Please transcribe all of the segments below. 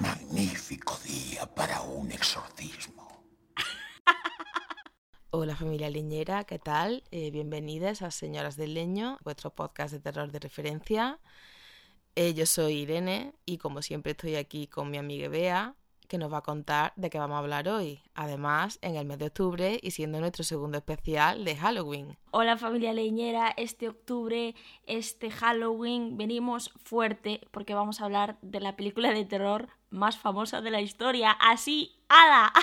Magnífico día para un exorcismo. Hola familia leñera, ¿qué tal? Eh, bienvenidas a Señoras del Leño, vuestro podcast de terror de referencia. Eh, yo soy Irene y como siempre estoy aquí con mi amiga Bea, que nos va a contar de qué vamos a hablar hoy. Además, en el mes de octubre y siendo nuestro segundo especial de Halloween. Hola familia leñera, este octubre, este Halloween, venimos fuerte porque vamos a hablar de la película de terror más famosa de la historia. Así, ¡ala!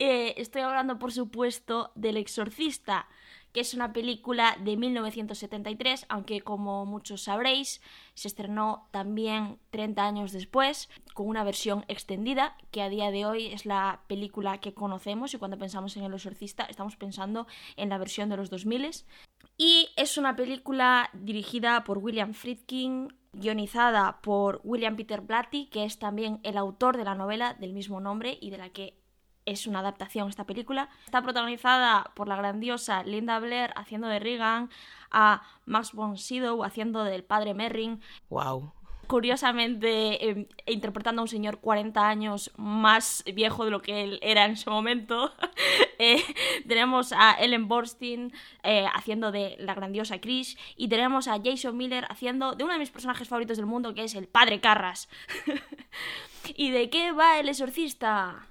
Eh, estoy hablando, por supuesto, del Exorcista, que es una película de 1973, aunque como muchos sabréis, se estrenó también 30 años después, con una versión extendida, que a día de hoy es la película que conocemos y cuando pensamos en el Exorcista estamos pensando en la versión de los 2000. Y es una película dirigida por William Friedkin, guionizada por William Peter Blatty, que es también el autor de la novela del mismo nombre y de la que es una adaptación esta película. Está protagonizada por la grandiosa Linda Blair haciendo de Regan, a Max von Sydow haciendo del padre Merrin, ¡Wow! curiosamente eh, interpretando a un señor 40 años más viejo de lo que él era en ese momento. Eh, tenemos a Ellen Borstein eh, haciendo de la grandiosa Chris y tenemos a Jason Miller haciendo de uno de mis personajes favoritos del mundo que es el padre Carras. ¿Y de qué va el exorcista?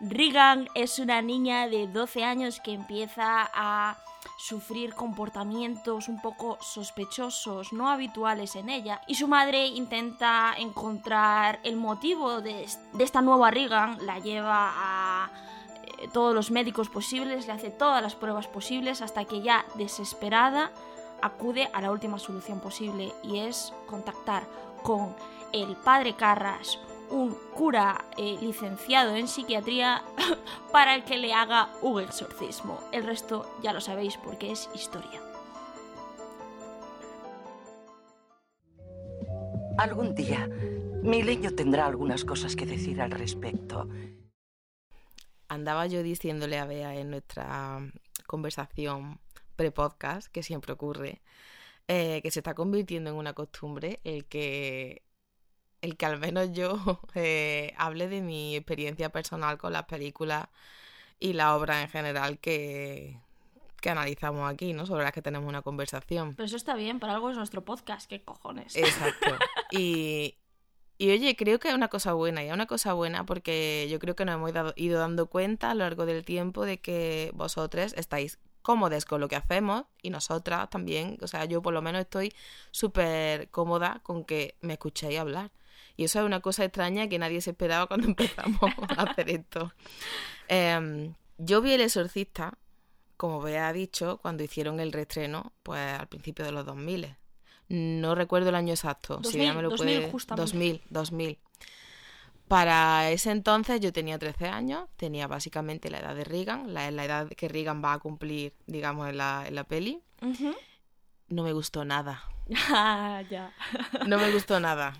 Regan es una niña de 12 años que empieza a sufrir comportamientos un poco sospechosos, no habituales en ella, y su madre intenta encontrar el motivo de, esta nueva Regan, la lleva a eh, todos los médicos posibles, le hace todas las pruebas posibles hasta que ya desesperada acude a la última solución posible y es contactar con el padre Carras, un cura eh, licenciado en psiquiatría para que le haga un exorcismo. El resto ya lo sabéis porque es historia. Algún día, mi leño tendrá algunas cosas que decir al respecto. Andaba yo diciéndole a Bea en nuestra conversación pre-podcast, que siempre ocurre, eh, que se está convirtiendo en una costumbre el que el que al menos yo eh, hable de mi experiencia personal con las películas y la obra en general que, que analizamos aquí, ¿no? Sobre las que tenemos una conversación. Pero eso está bien, para algo es nuestro podcast, ¿qué cojones? Exacto. Y, y oye, creo que es una cosa buena, y es una cosa buena porque yo creo que nos hemos dado- ido dando cuenta a lo largo del tiempo de que vosotros estáis cómodos con lo que hacemos y nosotras también, o sea, yo por lo menos estoy súper cómoda con que me escuchéis hablar. Y eso es una cosa extraña que nadie se esperaba cuando empezamos a hacer esto. Em, yo vi El Exorcista, como Bea ha dicho, cuando hicieron el reestreno, pues al principio de los 2000. No recuerdo el año exacto. si 2000, Bea me lo 2000 puede... justamente. 2000, 2000. Para ese entonces yo tenía 13 años, tenía básicamente la edad de Regan, la, la edad que Regan va a cumplir, digamos, en la, en la peli. No me gustó nada. Ah, ya. No me gustó nada.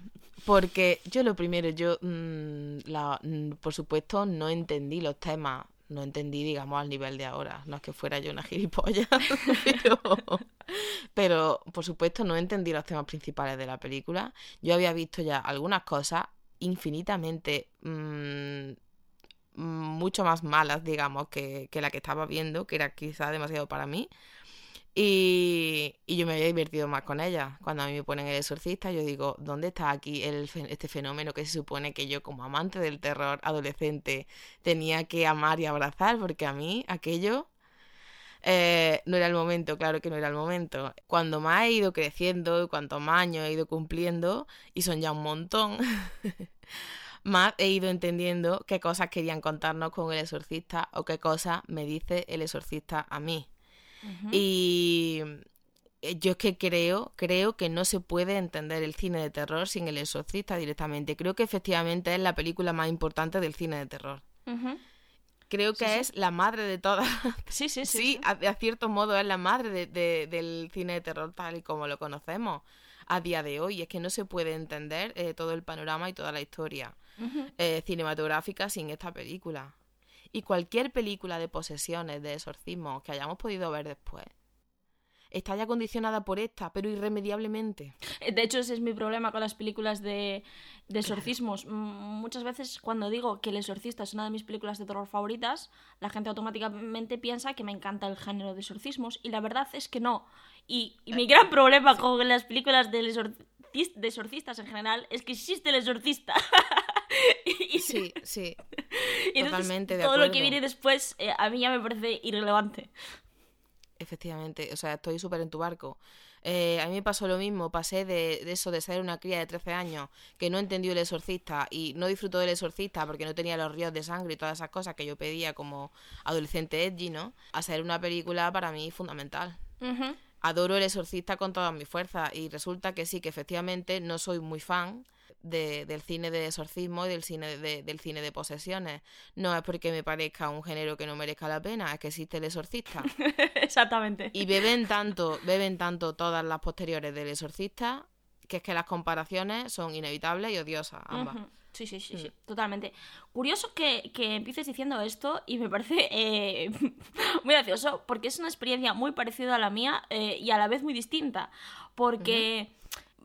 Porque yo lo primero, yo, mm, mm, por supuesto, no entendí los temas. No entendí, digamos, al nivel de ahora. No es que fuera yo una gilipollas, pero, por supuesto, no entendí los temas principales de la película. Yo había visto ya algunas cosas infinitamente mm, mucho más malas, digamos, que, que la que estaba viendo, que era quizá demasiado para mí. Y, yo me había divertido más con ella. Cuando a mí me ponen el exorcista, yo digo, ¿dónde está aquí el, este fenómeno que se supone que yo como amante del terror adolescente tenía que amar y abrazar? Porque a mí aquello eh, no era el momento, claro que no era el momento. Cuando más he ido creciendo cuanto más años he ido cumpliendo, y son ya un montón, más he ido entendiendo qué cosas querían contarnos con el exorcista o qué cosas me dice el exorcista a mí. Y eh, yo es que creo, creo que no se puede entender el cine de terror sin el exorcista directamente. Creo que efectivamente es la película más importante del cine de terror. Creo que Sí, sí. es la madre de todas. Sí, sí, sí. Sí, a, a cierto modo es la madre de- de- del cine de terror tal y como lo conocemos. a día de hoy. Es que no se puede entender eh, todo el panorama y toda la historia eh, cinematográfica sin esta película. Y cualquier película de posesiones, de exorcismo que hayamos podido ver después, está ya condicionada por esta, pero irremediablemente. Eh, De hecho, ese es mi problema con las películas de, de exorcismos. Muchas veces cuando digo que El exorcista es una de mis películas de terror favoritas, la gente automáticamente piensa que me encanta el género de exorcismos y la verdad es que no. Y, y mi gran problema con las películas del de exorcistas en general es que existe el exorcista. y, Sí, sí. y entonces totalmente de todo lo que viene después eh, a mí ya me parece irrelevante. Efectivamente, o sea, estoy súper en tu barco. Eh, a mí me pasó lo mismo, pasé de, de eso de ser una cría de 13 años que no entendió el exorcista y no disfrutó del exorcista porque no tenía los ríos de sangre y todas esas cosas que yo pedía como adolescente edgy, ¿no? A ser una película para mí fundamental. Ujú. Adoro el exorcista con todas mis fuerzas y resulta que sí, que efectivamente no soy muy fan de- del cine de exorcismo y del cine de, del cine de posesiones. No es porque me parezca un género que no merezca la pena, es que existe el exorcista. Exactamente. Y beben tanto, beben tanto todas las posteriores del exorcista, que es que las comparaciones son inevitables y odiosas, ambas. Sí, sí, sí, sí, Mm. totalmente. Curioso que, que empieces diciendo esto y me parece eh, muy gracioso porque es una experiencia muy parecida a la mía eh, y a la vez muy distinta. Porque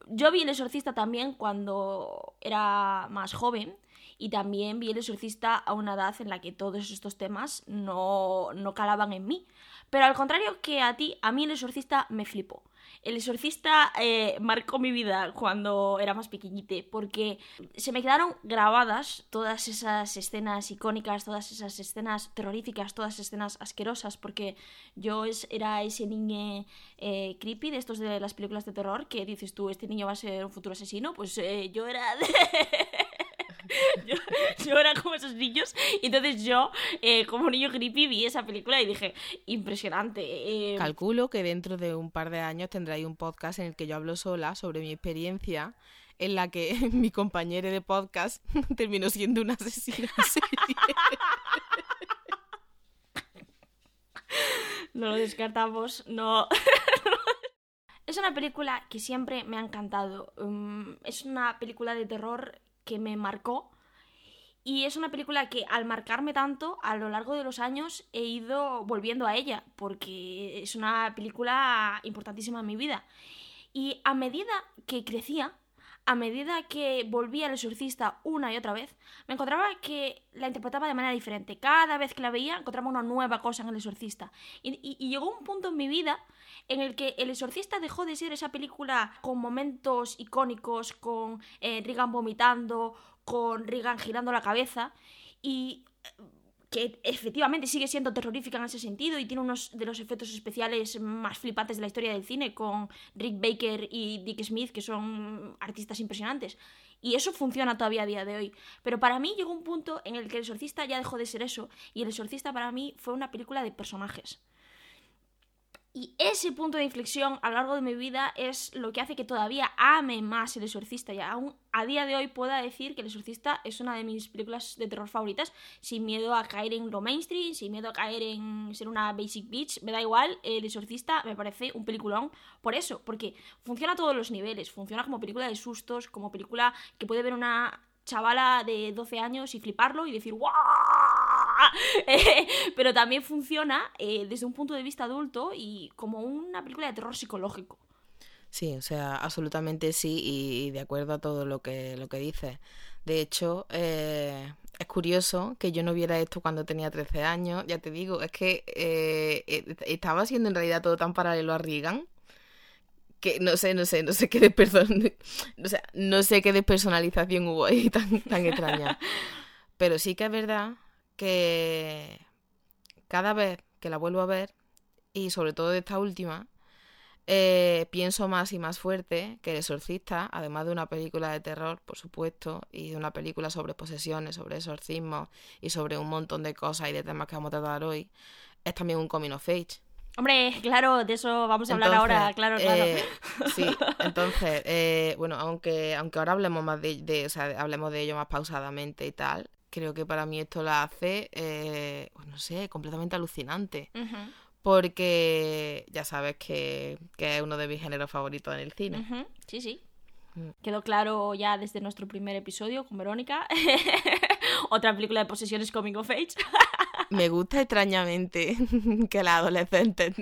yo vi El Exorcista también cuando era más joven y también vi El Exorcista a una edad en la que todos estos temas no, no calaban en mí. Pero al contrario que a ti, a mí El Exorcista me flipó. El exorcista eh, marcó mi vida cuando era más pequeñite porque se me quedaron grabadas todas esas escenas icónicas, todas esas escenas terroríficas, todas esas escenas asquerosas porque yo es- era ese niño eh, creepy de estos de las películas de terror que dices tú, este niño va a ser un futuro asesino, pues eh, yo era... de- yo, yo era como esos niños y entonces yo eh, como niño creepy vi esa película y dije impresionante eh, Calculo que dentro de un par de años tendréis un podcast en el que yo hablo sola sobre mi experiencia en la que mi compañero de podcast terminó siendo una asesina. No lo descartamos, no. es una película que siempre me ha encantado. Mm, es una película de terror que me marcó. Y es una película que al marcarme tanto, a lo largo de los años he ido volviendo a ella, porque es una película importantísima en mi vida. Y a medida que crecía, a medida que volvía al exorcista una y otra vez, me encontraba que la interpretaba de manera diferente. Cada vez que la veía, encontraba una nueva cosa en el exorcista. Y, llegó un punto en mi vida en el que el exorcista dejó de ser esa película con momentos icónicos, con eh, vomitando, con Regan girando la cabeza, y que efectivamente sigue siendo terrorífica en ese sentido y tiene unos de los efectos especiales más flipantes de la historia del cine con Rick Baker y Dick Smith, que son artistas impresionantes. Y eso funciona todavía a día de hoy. Pero para mí llegó un punto en el que El Exorcista ya dejó de ser eso y El Exorcista para mí fue una película de personajes. Y ese punto de inflexión a lo largo de mi vida es lo que hace que todavía ame más El Exorcista. Y aún a día de hoy pueda decir que El Exorcista es una de mis películas de terror favoritas, sin miedo a caer en lo mainstream, sin miedo a caer en ser una basic bitch. Me da igual, El Exorcista me parece un peliculón por eso, porque funciona a todos los niveles. Funciona como película de sustos, como película que puede ver una chavala de 12 años y fliparlo y decir ¡guau! Eh, pero también funciona eh, desde un punto de vista adulto y como una película de terror psicológico. Sí, o sea, absolutamente sí y, y de acuerdo a todo lo que, lo que dices. De hecho, eh, es curioso que yo no viera esto cuando tenía 13 años, ya te digo, es que eh, eh, estaba siendo en realidad todo tan paralelo a Reagan que no sé, no sé, no sé qué desperson- o sea, no sé qué despersonalización hubo ahí tan, tan extraña. Pero sí que es verdad que cada vez que la vuelvo a ver, y sobre todo de esta última, eh, pienso más y más fuerte que El Exorcista, además de una película de terror, por supuesto, y de una película sobre posesiones, sobre exorcismos y sobre un montón de cosas y de temas que vamos a tratar hoy, es también un coming of age. Hombre, claro, de eso vamos a hablar ahora, claro, claro. eh, sí, entonces, eh, bueno, aunque, aunque ahora hablemos más de, de- o sea, hablemos de ello más pausadamente y tal, creo que para mí esto la hace, eh, pues no sé, completamente alucinante. Porque ya sabes que, que es uno de mis géneros favoritos en el cine. Sí, sí. Mm. Quedó claro ya desde nuestro primer episodio con Verónica. Otra película de posesiones coming of age. Me gusta extrañamente que las adolescentes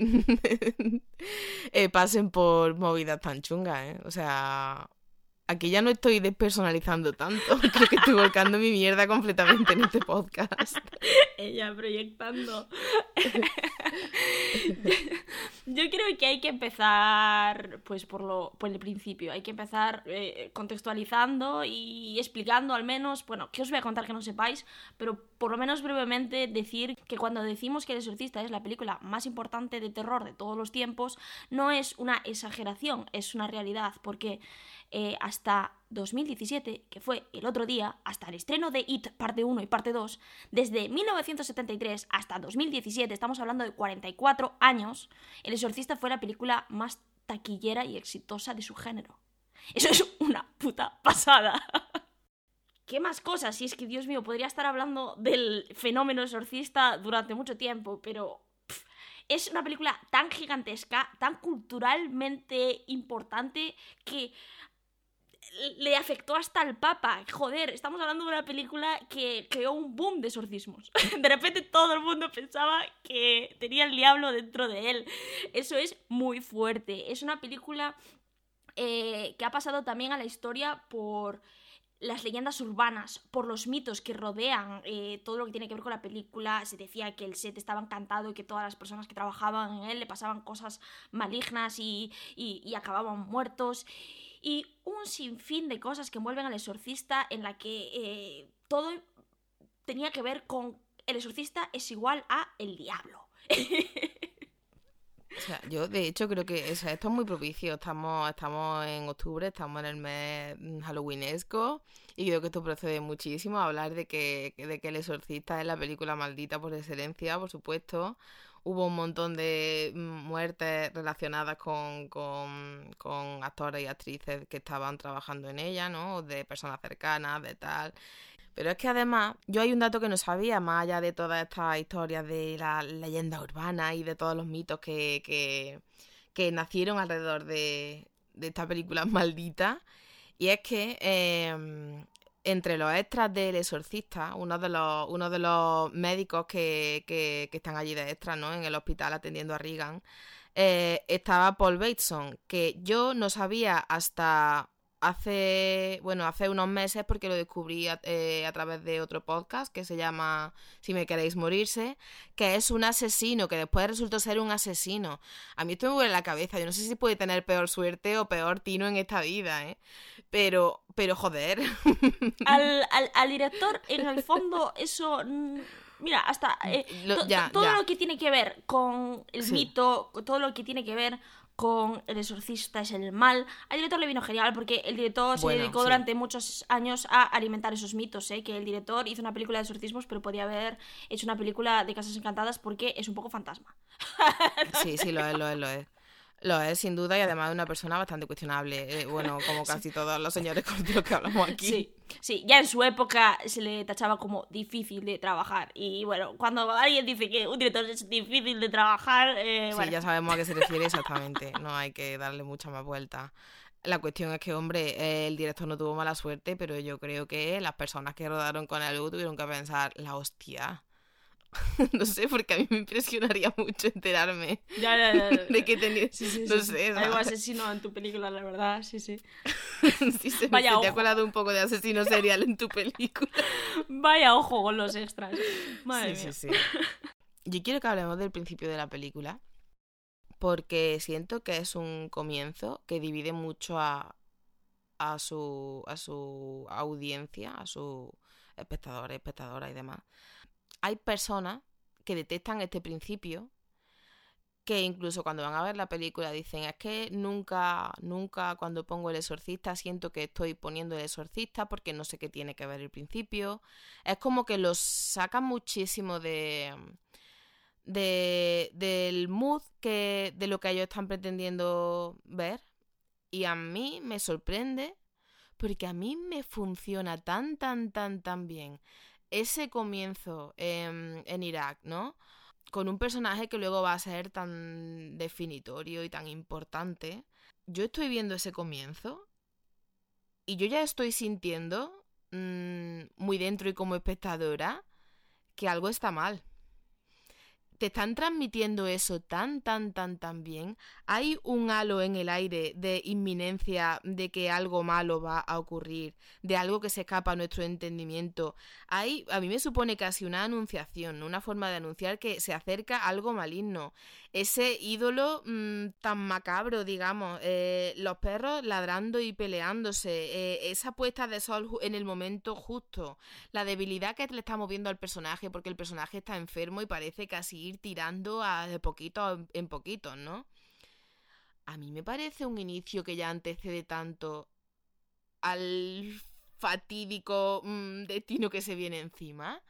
eh, pasen por movidas tan chungas, ¿eh? O sea, aquí ya no estoy despersonalizando tanto. Creo que estoy volcando mi mierda completamente en este podcast. Ella proyectando. Yo creo que hay que empezar pues por lo por el principio. Hay que empezar eh, contextualizando y explicando al menos, bueno, que os voy a contar que no sepáis, pero por lo menos brevemente decir que cuando decimos que El Exorcista es la película más importante de terror de todos los tiempos, no es una exageración, es una realidad, porque eh, hasta 2017, que fue el otro día, hasta el estreno de It parte 1 y parte 2, desde 1973 hasta 2017, estamos hablando de 44 años, El Exorcista fue la película más taquillera y exitosa de su género. Eso es una puta pasada. ¿Qué más cosas? Si es que, Dios mío, podría estar hablando del fenómeno exorcista durante mucho tiempo, pero es una película tan gigantesca, tan culturalmente importante, que le afectó hasta al Papa. Joder, estamos hablando de una película que creó un boom de exorcismos. De repente todo el mundo pensaba que tenía el diablo dentro de él. Eso es muy fuerte. Es una película eh, que ha pasado también a la historia por las leyendas urbanas, por los mitos que rodean eh, todo lo que tiene que ver con la película. Se decía que el set estaba encantado y que todas las personas que trabajaban en él le pasaban cosas malignas y, y- y acababan muertos. Y un sinfín de cosas que envuelven al exorcista en la que eh, todo tenía que ver con el exorcista es igual a el diablo. O sea, yo de hecho creo que o sea, esto es muy propicio. Estamos, estamos en octubre, estamos en el mes mm, halloweenesco y creo que esto procede muchísimo a hablar de que, de que El Exorcista es la película maldita por excelencia, por supuesto. Hubo un montón de muertes relacionadas con, con, con actores y actrices que estaban trabajando en ella, ¿no? De personas cercanas, de tal. Pero es que además, yo hay un dato que no sabía, más allá de todas estas historias de la leyenda urbana y de todos los mitos que, que, que nacieron alrededor de, de esta película maldita. Y es que eh, entre los extras del exorcista, uno de los, uno de los médicos que, que, están allí de extras, ¿no? En el hospital atendiendo a Regan, eh, estaba Paul Bateson, que yo no sabía hasta hace, bueno, hace unos meses porque lo descubrí a, eh, a través de otro podcast que se llama Si me queréis morirse, que es un asesino, que después resultó ser un asesino. A mí esto me vuelve la cabeza, yo no sé si puede tener peor suerte o peor tino en esta vida, ¿eh? Pero, pero joder. al, al- al director, en el fondo, eso. mm, Mira, hasta. eh, Lo- ya, todo ya. lo que tiene que ver con el Sí. mito, todo lo que tiene que ver con el exorcista es el mal. Al director le vino genial porque el director se dedicó sí. durante muchos años a alimentar esos mitos, ¿eh? que el director hizo una película de exorcismos, pero podía haber hecho una película de casas encantadas porque es un poco fantasma. Sí, sí, lo es, lo es, lo es. Lo es, sin duda, y además de una persona bastante cuestionable. eh, bueno, como casi todos los señores con los que hablamos aquí. Sí, sí, ya en su época se le tachaba como difícil de trabajar. Y bueno, cuando alguien dice que un director es difícil de trabajar, eh, Sí, bueno, ya sabemos a qué se refiere exactamente. No hay que darle mucha más vuelta. La cuestión es que, hombre, eh, el director no tuvo mala suerte, pero yo creo que las personas que rodaron con él tuvieron que pensar, la hostia. no sé, porque a mí me impresionaría mucho enterarme ya, ya, ya, ya. de que tenía. Sí, sí, no sí. sé, Algo asesino en tu película, la verdad, sí, sí. Se, Vaya se te ha ojo. colado un poco de asesino serial en tu película. Vaya ojo con los extras. Madre sí, mía. sí, sí. Yo quiero que hablemos del principio de la película, porque siento que es un comienzo que divide mucho a, a, su, a su audiencia, a sus espectadores, espectadoras y demás. Hay personas que detestan este principio, que incluso cuando van a ver la película dicen, es que nunca, nunca cuando pongo el exorcista siento que estoy poniendo el exorcista porque no sé qué tiene que ver el principio. Es como que los sacan muchísimo de, de del mood que de lo que ellos están pretendiendo ver y a mí me sorprende porque a mí me funciona tan tan tan tan bien ese comienzo en, en Irak, ¿no? con un personaje que luego va a ser tan definitorio y tan importante. Yo estoy viendo ese comienzo y yo ya estoy sintiendo mm, muy dentro y como espectadora que algo está mal te están transmitiendo eso tan, tan, tan, tan bien. Hay un halo en el aire de inminencia de que algo malo va a ocurrir, de algo que se escapa a nuestro entendimiento. Hay, a mí me supone casi una anunciación, una forma de anunciar que se acerca algo maligno. Ese ídolo mm, tan macabro, digamos, eh, los perros ladrando y peleándose, eh, esa puesta de sol en el momento justo, la debilidad que le estamos viendo al personaje, porque el personaje está enfermo y parece casi ir tirando a, de poquito en poquito, ¿no? A mí me parece un inicio que ya antecede tanto al fatídico mm, destino que se viene encima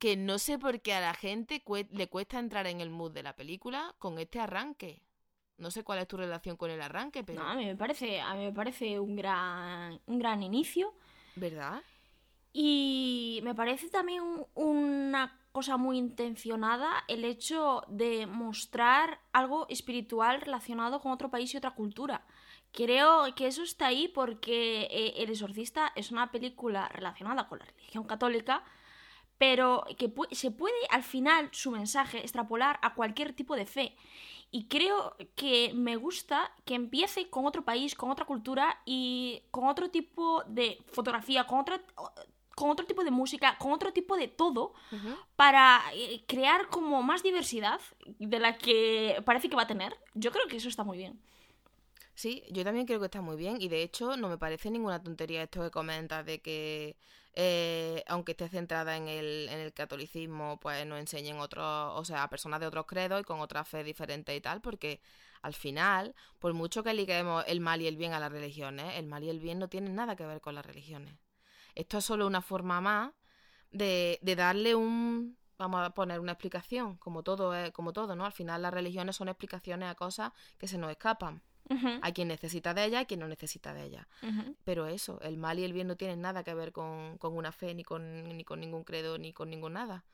que no sé por qué a la gente le cuesta entrar en el mood de la película con este arranque. No sé cuál es tu relación con el arranque, pero... No, a mí me parece, a mí me parece un gran, un gran inicio. ¿Verdad? Y me parece también una cosa muy intencionada el hecho de mostrar algo espiritual relacionado con otro país y otra cultura. Creo que eso está ahí porque eh, El Exorcista es una película relacionada con la religión católica, pero que se puede al final su mensaje extrapolar a cualquier tipo de fe. Y creo que me gusta que empiece con otro país, con otra cultura y con otro tipo de fotografía, con otra con otro tipo de música, con otro tipo de todo, para eh, crear como más diversidad de la que parece que va a tener. Yo creo que eso está muy bien. Sí, yo también creo que está muy bien y de hecho no me parece ninguna tontería esto que comentas de que eh, aunque esté centrada en el, en el catolicismo, pues nos enseñen otros, o sea, personas de otros credos y con otra fe diferente y tal, porque al final, por mucho que liguemos el mal y el bien a las religiones, el mal y el bien no tienen nada que ver con las religiones. Esto es solo una forma más de, de darle un, vamos a poner una explicación, como todo, como todo, ¿no? Al final las religiones son explicaciones a cosas que se nos escapan. Hay quien necesita de ella y quien no necesita de ella. Pero eso, el mal y el bien no tienen nada que ver con, con una fe, ni con, ni con ningún credo, ni con ningún nada.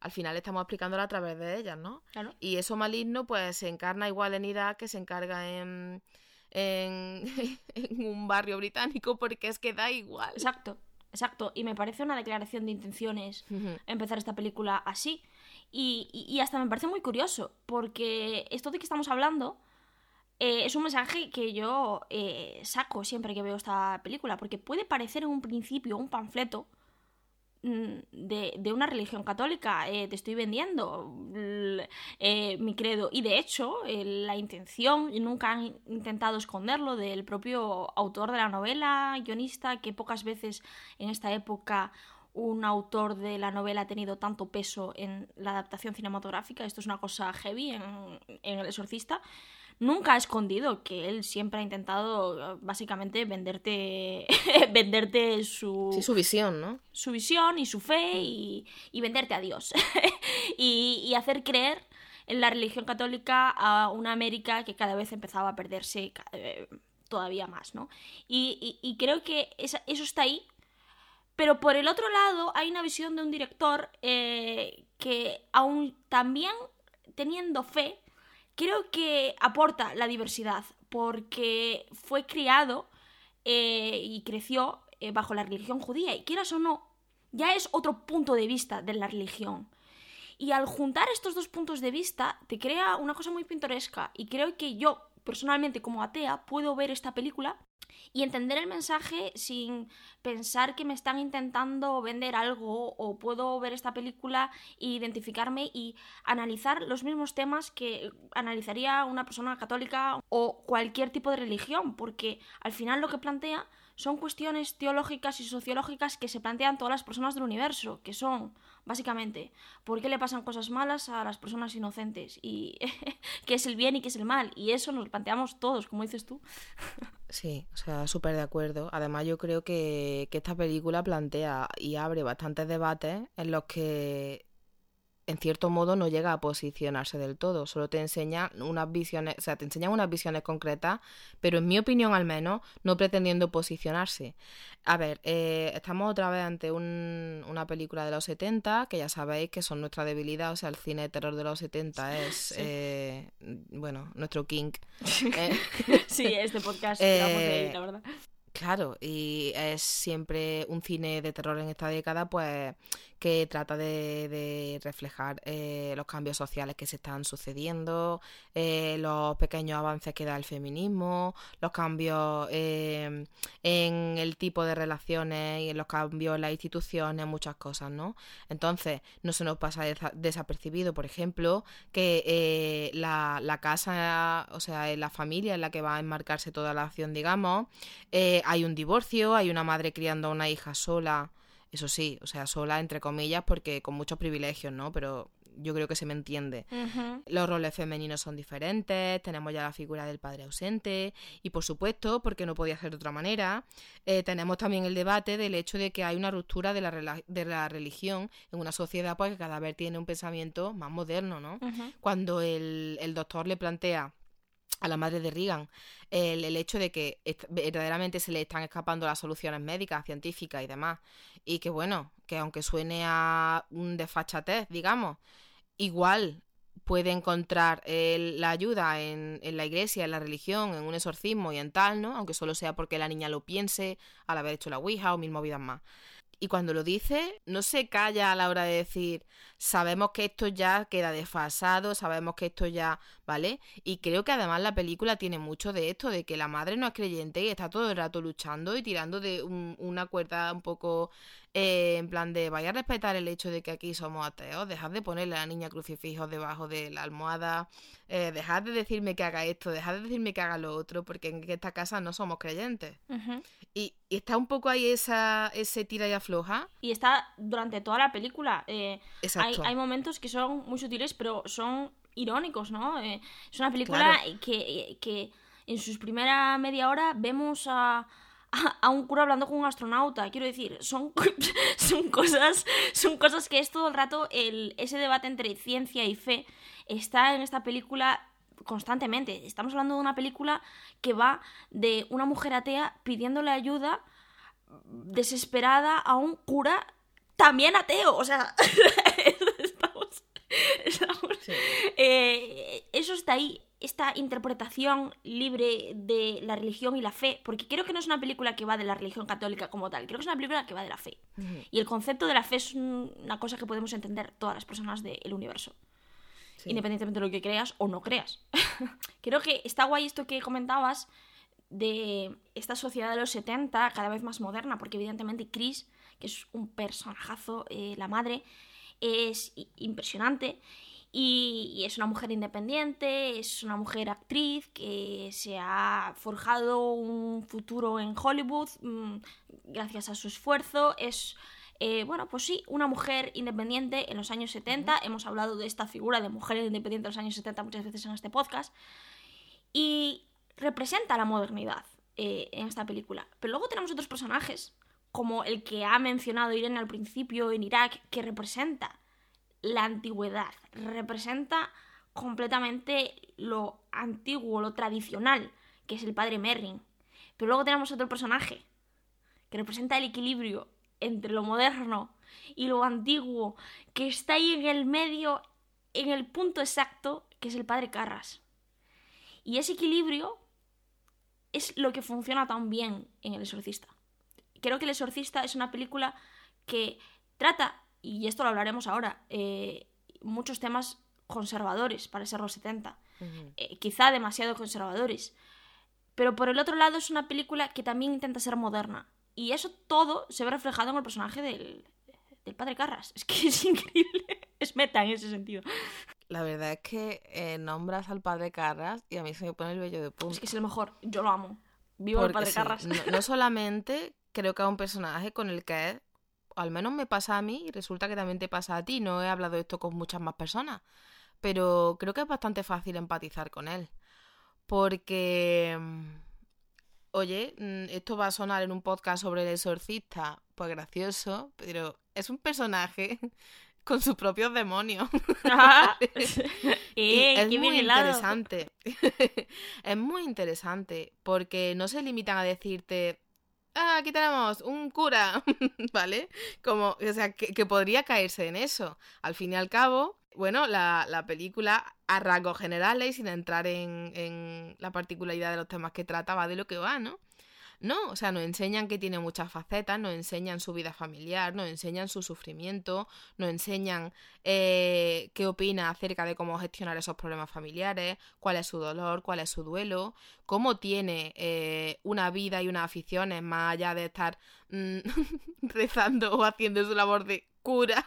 Al final estamos explicándola a través de ellas, ¿no? Claro. Y eso maligno, pues se encarna igual en Irak que se encarga en, en, en un barrio británico, porque es que da igual. Exacto. Exacto, y me parece una declaración de intenciones empezar esta película así. Y, y, hasta me parece muy curioso, porque esto de que estamos hablando eh, es un mensaje que yo eh, saco siempre que veo esta película, porque puede parecer en un principio un panfleto Mm, de, una religión católica, eh, te estoy vendiendo mi credo. Y de hecho, la intención, nunca han intentado esconderlo, del propio autor de la novela, guionista, que pocas veces en esta época un autor de la novela ha tenido tanto peso en la adaptación cinematográfica. Esto es una cosa heavy en, en El Exorcista nunca ha escondido que él siempre ha intentado básicamente venderte venderte su sí, su visión no su visión y su fe y, y venderte a Dios. Y, y, hacer creer en la religión católica a una América que cada vez empezaba a perderse eh, todavía más no y, y creo que eso está ahí pero por el otro lado hay una visión de un director eh, que aún también teniendo fe creo que aporta la diversidad porque fue criado eh, y creció eh, bajo la religión judía y quieras o no, ya es otro punto de vista de la religión. Y al juntar estos dos puntos de vista te crea una cosa muy pintoresca y creo que yo personalmente como atea puedo ver esta película y entender el mensaje sin pensar que me están intentando vender algo o puedo ver esta película e identificarme y analizar los mismos temas que analizaría una persona católica o cualquier tipo de religión, porque al final lo que plantea son cuestiones teológicas y sociológicas que se plantean todas las personas del universo, que son, básicamente, ¿por qué le pasan cosas malas a las personas inocentes? Y qué es el bien y qué es el mal. Y eso nos lo planteamos todos, como dices tú. Sí, o sea, súper de acuerdo. Además, yo creo que, que esta película plantea y abre bastantes debates en los que en cierto modo no llega a posicionarse del todo, solo te enseña unas visiones, o sea, te enseñan unas visiones concretas, pero en mi opinión al menos, no pretendiendo posicionarse. A ver, eh, estamos otra vez ante un- una película de los 70, que ya sabéis que son nuestra debilidad, o sea, el cine de terror de los 70 es, eh, bueno, nuestro king. Eh, Sí, este podcast tiramos de ahí, la verdad. Claro, y es siempre un cine de terror en esta década, pues que trata de, reflejar eh, los cambios sociales que se están sucediendo, eh, los pequeños avances que da el feminismo, los cambios eh, en el tipo de relaciones y en los cambios en las instituciones, muchas cosas, ¿no? Entonces, no se nos pasa desa- desapercibido, por ejemplo, que la, la casa, o sea, la familia en la que va a enmarcarse toda la acción, digamos, hay un divorcio, hay una madre criando a una hija sola, eso sí, o sea, sola entre comillas, porque con muchos privilegios, ¿no? Pero yo creo que se me entiende. Los roles femeninos son diferentes, tenemos ya la figura del padre ausente y por supuesto, porque no podía ser de otra manera, eh, tenemos también el debate del hecho de que hay una ruptura de la, de la religión en una sociedad pues, que cada vez tiene un pensamiento más moderno, ¿no? Cuando el, el doctor le plantea a la madre de Reagan el, el hecho de que verdaderamente se le están escapando las soluciones médicas, científicas y demás, y que bueno, que aunque suene a un desfachatez, digamos, igual puede encontrar el- la ayuda en, en la iglesia, en la religión, en un exorcismo y en tal, ¿no? Aunque solo sea porque la niña lo piense al haber hecho la Ouija o mil movidas más. Y cuando lo dice, no se calla a la hora de decir, sabemos que esto ya queda desfasado, sabemos que esto ya, ¿vale? Y creo que además la película tiene mucho de esto, de que la madre no es creyente y está todo el rato luchando y tirando de un- una cuerda un poco eh, en plan de, vaya a respetar el hecho de que aquí somos ateos, dejad de ponerle a la niña crucifijos debajo de la almohada, eh, dejad de decirme que haga esto, dejad de decirme que haga lo otro, porque en esta casa no somos creyentes. Y, y está un poco ahí esa, ese tira y afloja. Y está durante toda la película. eh, hay, Exacto. hay momentos que son muy sutiles, pero son irónicos, ¿no? Eh, es una película Claro. que, que en sus primera media hora vemos a, a, a un cura hablando con un astronauta. Quiero decir, son, son, cosas, son cosas que es todo el rato el, ese debate entre ciencia y fe está en esta película constantemente. Estamos hablando de una película que va de una mujer atea pidiéndole ayuda desesperada a un cura también ateo. O sea, estamos. estamos- eh, eso está ahí, esta interpretación libre de la religión y la fe. Porque creo que no es una película que va de la religión católica como tal, creo que es una película que va de la fe. Ujú. Y el concepto de la fe es un- una cosa que podemos entender todas las personas del universo. Sí. Independientemente de lo que creas o no creas. Creo que está guay esto que comentabas de esta sociedad de los 70, cada vez más moderna, porque evidentemente Chris, que es un personajazo, eh, la madre, es impresionante. Y, y es una mujer independiente, es una mujer actriz que se ha forjado un futuro en Hollywood mm, gracias a su esfuerzo. Es, eh, bueno, pues sí, una mujer independiente en los años 70. Hemos hablado de esta figura de mujer independiente en los años 70 muchas veces en este podcast. Y representa la modernidad eh, en esta película. Pero luego tenemos otros personajes, como el que ha mencionado Irene al principio en Irak, que representa la antigüedad, representa completamente lo antiguo, lo tradicional, que es el padre Merrin. Pero luego tenemos otro personaje que representa el equilibrio entre lo moderno y lo antiguo, que está ahí en el medio, en el punto exacto, que es el padre Carras. Y ese equilibrio es lo que funciona tan bien en El Exorcista. Creo que El Exorcista es una película que trata, y esto lo hablaremos ahora, eh, muchos temas conservadores para ser los 70. Ujú. Eh, quizá demasiado conservadores. Pero por el otro lado es una película que también intenta ser moderna. Y eso todo se ve reflejado en el personaje del, del padre Carras. Es que es increíble. Es meta en ese sentido. La verdad es que eh, nombras al padre Carras y a mí se me pone el vello de punta. Es que es el mejor. Yo lo amo. Vivo el Porque padre sí, Carras. No, no solamente creo que es un personaje con el que, al menos me pasa a mí y resulta que también te pasa a ti. No he hablado de esto con muchas más personas, pero creo que es bastante fácil empatizar con él. Porque, mm, oye, mm, esto va a sonar en un podcast sobre el exorcista, pues gracioso, pero es un personaje con sus propios demonios. Y Eh, es muy interesante. es muy interesante porque no se limitan a decirte, ah, aquí tenemos un cura, ¿vale? Como, o sea, que, podría caerse en eso. Al fin y al cabo, bueno, la, la película a rasgos generales, sin entrar en, en la particularidad de los temas que trata, va de lo que va, ¿no? No, o sea, nos enseñan que tiene muchas facetas, nos enseñan su vida familiar, nos enseñan su sufrimiento, nos enseñan eh, qué opina acerca de cómo gestionar esos problemas familiares, cuál es su dolor, cuál es su duelo, cómo tiene eh, una vida y unas aficiones más allá de estar mm, rezando o haciendo su labor de cura.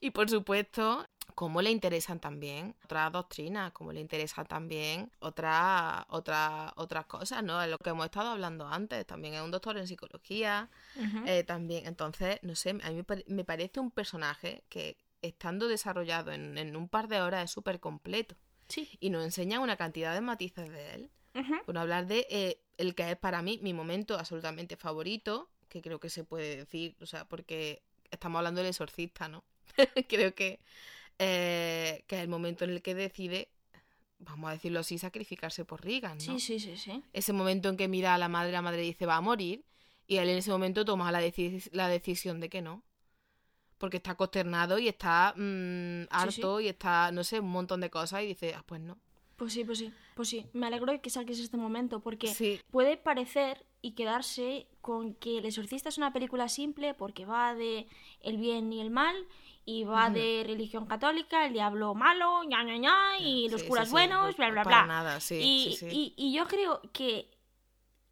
Y por supuesto, cómo le interesan también otras doctrinas, cómo le interesan también otras otras otras cosas, ¿no? Lo que hemos estado hablando antes. También es un doctor en psicología. Eh, también, entonces, no sé, a mí me, pare- me parece un personaje que estando desarrollado en, en un par de horas es súper completo. Sí. Y nos enseña una cantidad de matices de él. Ujú. Por hablar de eh, el que es para mí mi momento absolutamente favorito, que creo que se puede decir, o sea, porque estamos hablando del exorcista, ¿no? creo que, eh, que es el momento en el que decide, vamos a decirlo así, sacrificarse por Regan, ¿no? Sí, sí, sí, sí. Ese momento en que mira a la madre, la madre dice va a morir, y él en ese momento toma la, deci- la decisión de que no. Porque está consternado y está mm, harto y está, no sé, un montón de cosas y dice, ah, pues no. Pues sí, pues sí, pues sí. Me alegro de que saques este momento porque Sí. puede parecer y quedarse con que El Exorcista es una película simple porque va de el bien y el mal y va de religión católica, el diablo malo, ña, ña, ña, y los curas sí, sí, buenos, no- bla, bla, para bla. nada, y- y yo creo que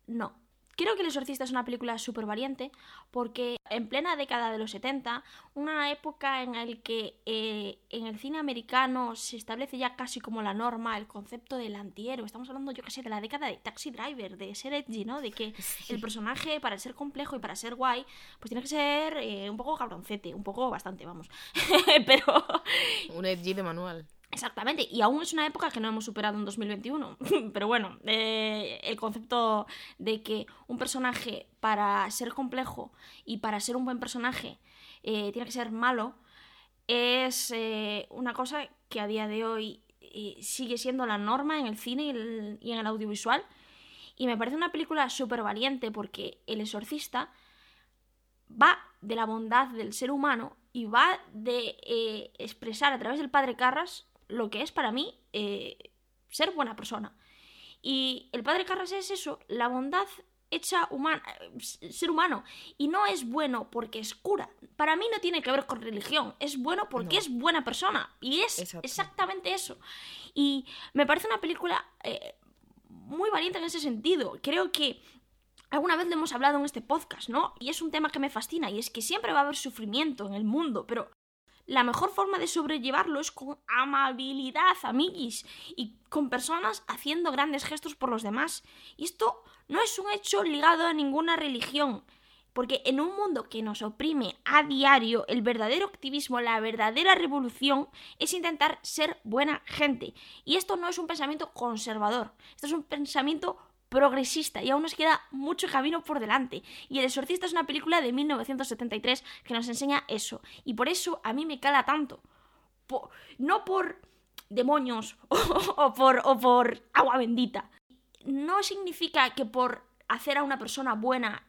no. Creo que El Exorcista es una película súper valiente porque en plena década de los 70, una época en la que eh, en el cine americano se establece ya casi como la norma el concepto del antihéroe. Estamos hablando, yo que sé, de la década de Taxi Driver, de ser edgy, ¿no? De que el personaje, para ser complejo y para ser guay, pues tiene que ser eh, un poco cabroncete, un poco bastante, vamos. Pero Un edgy de manual. Exactamente, y aún es una época que no hemos superado en 2021. Pero bueno, eh, el concepto de que un personaje para ser complejo y para ser un buen personaje eh, tiene que ser malo es eh, una cosa que a día de hoy eh, sigue siendo la norma en el cine y, y en el audiovisual. Y me parece una película súper valiente porque El Exorcista va de la bondad del ser humano y va de expresar a través del padre Carras lo que es para mí eh, ser buena persona. Y el padre Carras es eso, la bondad hecha humana, ser humano. Y no es bueno porque es cura. Para mí no tiene que ver con religión. Es bueno porque No. es buena persona. Y es Exacto. exactamente eso. Y me parece una película eh, muy valiente en ese sentido. Creo que alguna vez lo hemos hablado en este podcast, ¿no? Y es un tema que me fascina y es que siempre va a haber sufrimiento en el mundo, pero la mejor forma de sobrellevarlo es con amabilidad, amiguis, y con personas haciendo grandes gestos por los demás. Y esto no es un hecho ligado a ninguna religión. Porque en un mundo que nos oprime a diario, el verdadero activismo, la verdadera revolución es intentar ser buena gente. Y esto no es un pensamiento conservador, esto es un pensamiento progresista y aún nos queda mucho camino por delante. Y El Exorcista es una película de 1973 que nos enseña eso. Y por eso a mí me cala tanto. No por demonios o, por, o por agua bendita. No significa que por hacer a una persona buena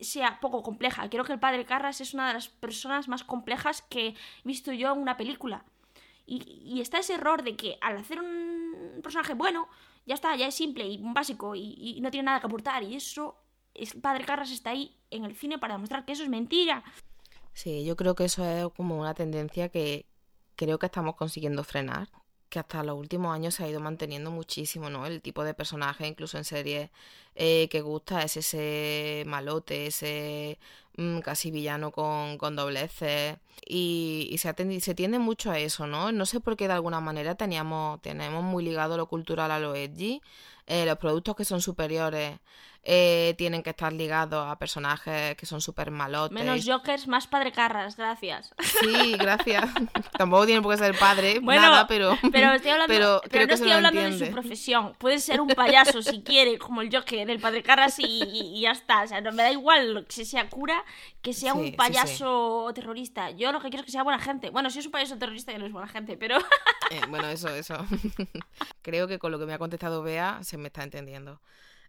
sea poco compleja. Creo que el padre Carras es una de las personas más complejas que he visto yo en una película. Y está ese error de que al hacer un personaje bueno, ya está, ya es simple y básico y, no tiene nada que aportar. Y eso, es, padre Carras está ahí en el cine para demostrar que eso es mentira. Sí, yo creo que eso es como una tendencia que creo que estamos consiguiendo frenar, que hasta los últimos años se ha ido manteniendo muchísimo, ¿no? El tipo de personaje, incluso en series eh, que gusta, es ese malote, ese casi villano con, con dobleces. Y, y se, atendi- se tiende mucho a eso, ¿no? No sé por qué de alguna manera teníamos, tenemos muy ligado lo cultural a lo edgy. Eh, los productos que son superiores eh, tienen que estar ligados a personajes que son súper malotes. Menos Jokers, más padre Carras, gracias. Sí, gracias. Tampoco tiene por qué ser padre, Bueno, nada, pero, Pero estoy hablando, pero pero creo no que estoy hablando de su profesión. Puede ser un payaso si quiere, como el Joker, el padre Carras y, y- y ya está. O sea, no me da igual lo que sea cura que sea Sí, un sí, payaso terrorista. Yo lo que quiero es que sea buena gente. Bueno, si es un payaso terrorista ya no es buena gente, pero... Eh, bueno, eso, eso. Creo que con lo que me ha contestado Bea se me está entendiendo.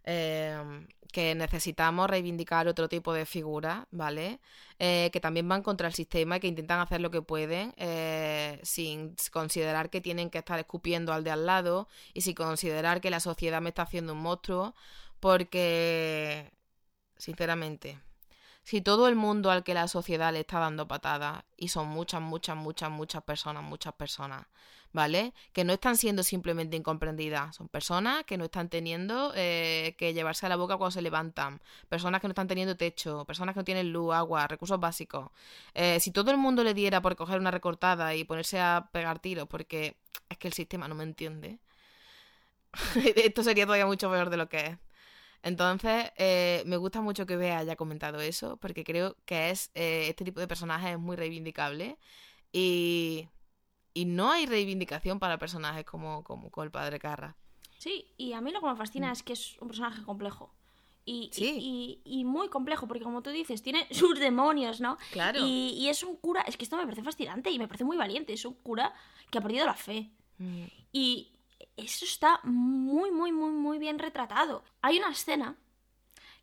Eh, que necesitamos reivindicar otro tipo de figuras, ¿vale? Eh, que también van contra el sistema y que intentan hacer lo que pueden eh, sin considerar que tienen que estar escupiendo al de al lado y sin considerar que la sociedad me está haciendo un monstruo, porque, sinceramente, si todo el mundo al que la sociedad le está dando patadas, y son muchas, muchas, muchas, muchas personas, muchas personas, ¿vale? Que no están siendo simplemente incomprendidas, son personas que no están teniendo eh, que llevarse a la boca cuando se levantan, personas que no están teniendo techo, personas que no tienen luz, agua, recursos básicos. Eh, si todo el mundo le diera por coger una recortada y ponerse a pegar tiros, porque es que el sistema no me entiende, esto sería todavía mucho peor de lo que es. Entonces, eh, me gusta mucho que Bea haya comentado eso, porque creo que es eh, este tipo de personaje es muy reivindicable y, y no hay reivindicación para personajes como, como con el padre Carra. Sí, y a mí lo que me fascina es que es un personaje complejo. Y, y- Sí. y, y muy complejo, porque como tú dices, tiene sus demonios, ¿no? Claro. Y, y es un cura, es que esto me parece fascinante y me parece muy valiente, es un cura que ha perdido la fe. Mm, Y eso está muy, muy, muy, muy bien retratado. Hay una escena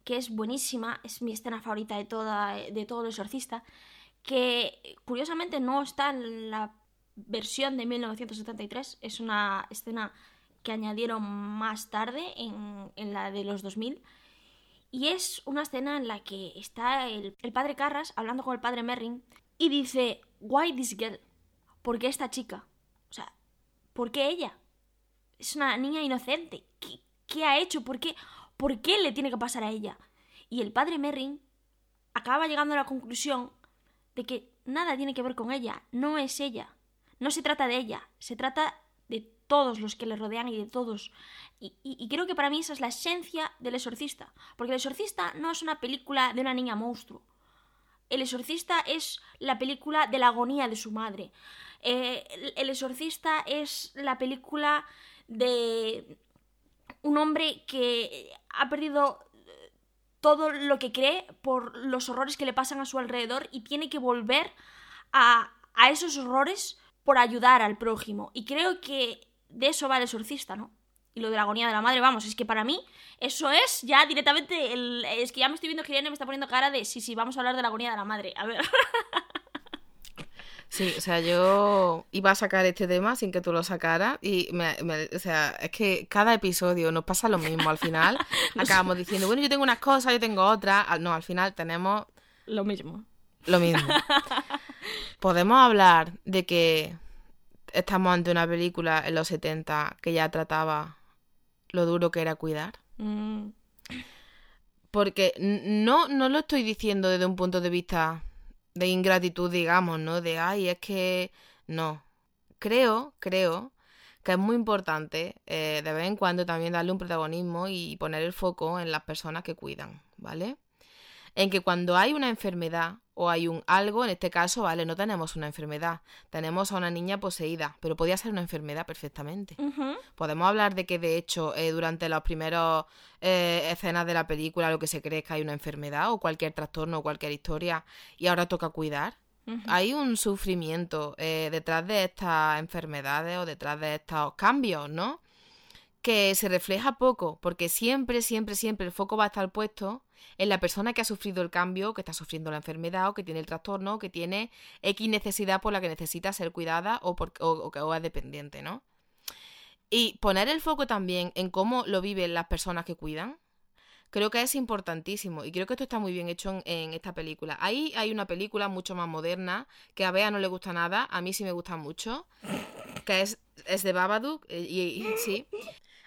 que es buenísima, es mi escena favorita de, toda, de todo el exorcista, que curiosamente no está en la versión de 1973, es una escena que añadieron más tarde en, en la de los 2000. Y es una escena en la que está el, el padre Carras hablando con el padre Merrin y dice, why this girl? ¿Por qué esta chica? O sea, ¿por qué ella? Es una niña inocente. ¿Qué, qué ha hecho? ¿Por qué, ¿Por qué le tiene que pasar a ella? Y el padre Merrin acaba llegando a la conclusión de que nada tiene que ver con ella, no es ella. No se trata de ella, se trata de todos los que le rodean y de todos. Y, y- creo que para mí esa es la esencia del exorcista. Porque el exorcista no es una película de una niña monstruo. El exorcista es la película de la agonía de su madre. Eh, el exorcista es la película de un hombre que ha perdido eh, todo lo que cree por los horrores que le pasan a su alrededor y tiene que volver a, a esos horrores por ayudar al prójimo. Y creo que de eso va el exorcista, ¿no? Y lo de la agonía de la madre, vamos, es que para mí eso es ya directamente el... Es que ya me estoy viendo que Irene me está poniendo cara de sí, sí, vamos a hablar de la agonía de la madre. A ver. Sí, o sea, yo iba a sacar este tema sin que tú lo sacaras y, me, me- o sea, es que cada episodio nos pasa lo mismo. Al final acabamos diciendo, bueno, yo tengo unas cosas, yo tengo otras. No, al final tenemos Lo mismo. lo mismo. Podemos hablar de que estamos ante una película en los 70 que ya trataba lo duro que era cuidar. Mm, Porque no, no lo estoy diciendo desde un punto de vista de ingratitud, digamos, ¿no? De, ay, es que no. Creo, creo que es muy importante eh, de vez en cuando también darle un protagonismo y poner el foco en las personas que cuidan, ¿vale? En que cuando hay una enfermedad o hay un algo, en este caso, vale, no tenemos una enfermedad, tenemos a una niña poseída, pero podía ser una enfermedad perfectamente. Podemos hablar de que de hecho eh, durante las primeras eh, escenas de la película lo que se cree es que hay una enfermedad o cualquier trastorno o cualquier historia y ahora toca cuidar. Hay un sufrimiento eh, detrás de estas enfermedades o detrás de estos cambios, ¿no? Que se refleja poco, porque siempre, siempre, siempre el foco va a estar puesto en la persona que ha sufrido el cambio, que está sufriendo la enfermedad o que tiene el trastorno, que tiene X necesidad por la que necesita ser cuidada o, por, es dependiente, ¿no? Y poner el foco también en cómo lo viven las personas que cuidan, creo que es importantísimo. Y creo que esto está muy bien hecho en, esta película. Ahí hay una película mucho más moderna, que a Bea no le gusta nada, a mí sí me gusta mucho, que es, es de Babadook. eh, Y, y- sí.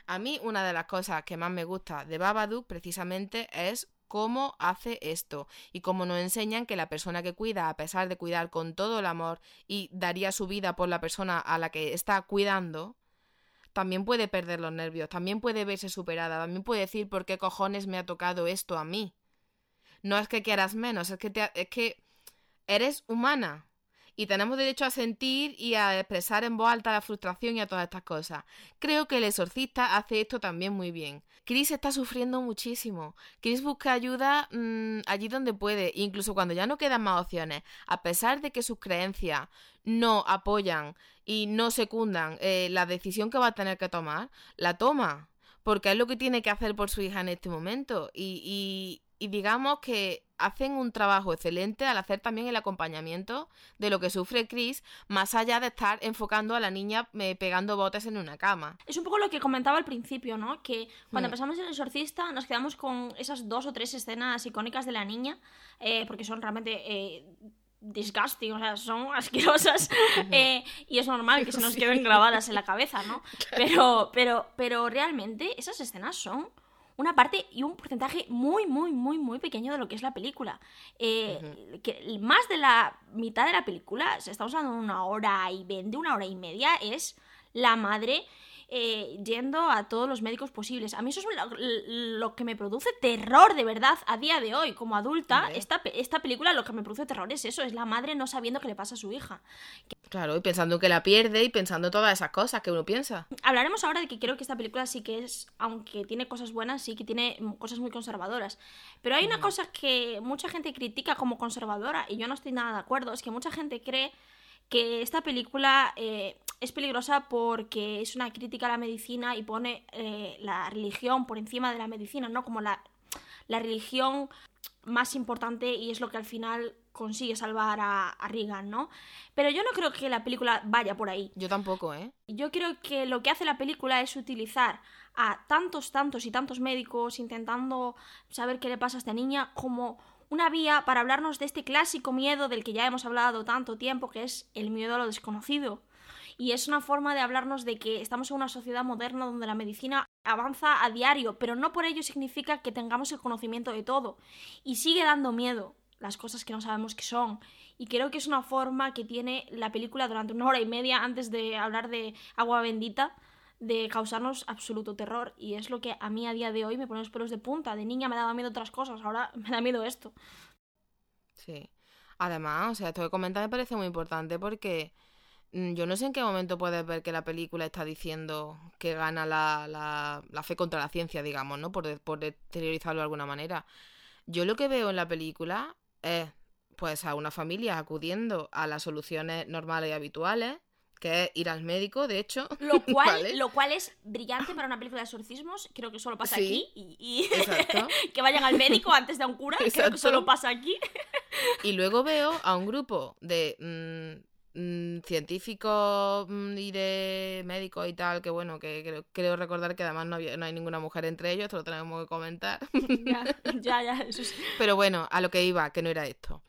A mí una de las cosas que más me gusta de Babadook precisamente es cómo hace esto y cómo nos enseñan que la persona que cuida, a pesar de cuidar con todo el amor y daría su vida por la persona a la que está cuidando, también puede perder los nervios, también puede verse superada, también puede decir por qué cojones me ha tocado esto a mí. No es que quieras menos, es que, te es que eres humana. Y tenemos derecho a sentir y a expresar en voz alta la frustración y a todas estas cosas. Creo que el exorcista hace esto también muy bien. Chris está sufriendo muchísimo. Chris busca ayuda mm, allí donde puede, incluso cuando ya no quedan más opciones, a pesar de que sus creencias no apoyan y no secundan eh, la decisión que va a tener que tomar, la toma, porque es lo que tiene que hacer por su hija en este momento. Y, y, y digamos que hacen un trabajo excelente al hacer también el acompañamiento de lo que sufre Chris, más allá de estar enfocando a la niña eh, pegando botes en una cama. Es un poco lo que comentaba al principio, ¿no? Que cuando Mm. empezamos El Exorcista nos quedamos con esas dos o tres escenas icónicas de la niña, eh, porque son realmente eh, disgusting, o sea, son asquerosas eh, y es normal que se nos queden grabadas en la cabeza, ¿no? Pero, pero, pero realmente esas escenas son una parte y un porcentaje muy, muy, muy, muy pequeño de lo que es la película. Eh, que más de la mitad de la película, se hablando de una hora y veinte, una hora y media, es la madre eh, yendo a todos los médicos posibles. A mí eso es lo, lo que me produce terror de verdad a día de hoy. Como adulta, esta, esta película lo que me produce terror es eso, es la madre no sabiendo qué le pasa a su hija. Claro, y pensando que la pierde y pensando todas esas cosas que uno piensa. Hablaremos ahora de que creo que esta película sí que es, aunque tiene cosas buenas, sí que tiene cosas muy conservadoras. Pero hay una cosa que mucha gente critica como conservadora y yo no estoy nada de acuerdo, es que mucha gente cree que esta película eh, es peligrosa porque es una crítica a la medicina y pone eh, la religión por encima de la medicina, ¿no? Como la, la religión más importante y es lo que al final consigue salvar a, a Regan, ¿no? Pero yo no creo que la película vaya por ahí. Yo tampoco, ¿eh? Yo creo que lo que hace la película es utilizar a tantos, tantos y tantos médicos intentando saber qué le pasa a esta niña como una vía para hablarnos de este clásico miedo del que ya hemos hablado tanto tiempo, que es el miedo a lo desconocido. Y es una forma de hablarnos de que estamos en una sociedad moderna donde la medicina avanza a diario, pero no por ello significa que tengamos el conocimiento de todo. Y sigue dando miedo las cosas que no sabemos qué son. Y creo que es una forma que tiene la película durante una hora y media antes de hablar de agua bendita de causarnos absoluto terror y es lo que a mí a día de hoy me pone los pelos de punta. De niña me daba miedo otras cosas, ahora me da miedo esto. Sí. Además, o sea, esto que comentas me parece muy importante porque yo no sé en qué momento puedes ver que la película está diciendo que gana la, la, la fe contra la ciencia, digamos, ¿no? Por, por exteriorizarlo de alguna manera. Yo lo que veo en la película es, pues, a una familia acudiendo a las soluciones normales y habituales, que es ir al médico, de hecho. Lo cual, ¿vale? lo cual es brillante para una película de exorcismos. Creo que solo pasa Sí. aquí. Y, que vayan al médico antes de a un cura. Creo que solo pasa aquí. Y luego veo a un grupo de mm, mm, científicos mm, y de médicos y tal, que bueno, que creo, creo recordar que además no, había- no hay ninguna mujer entre ellos, esto lo tenemos que comentar. ya, ya, ya, eso sí. Pero bueno, a lo que iba, que no era esto.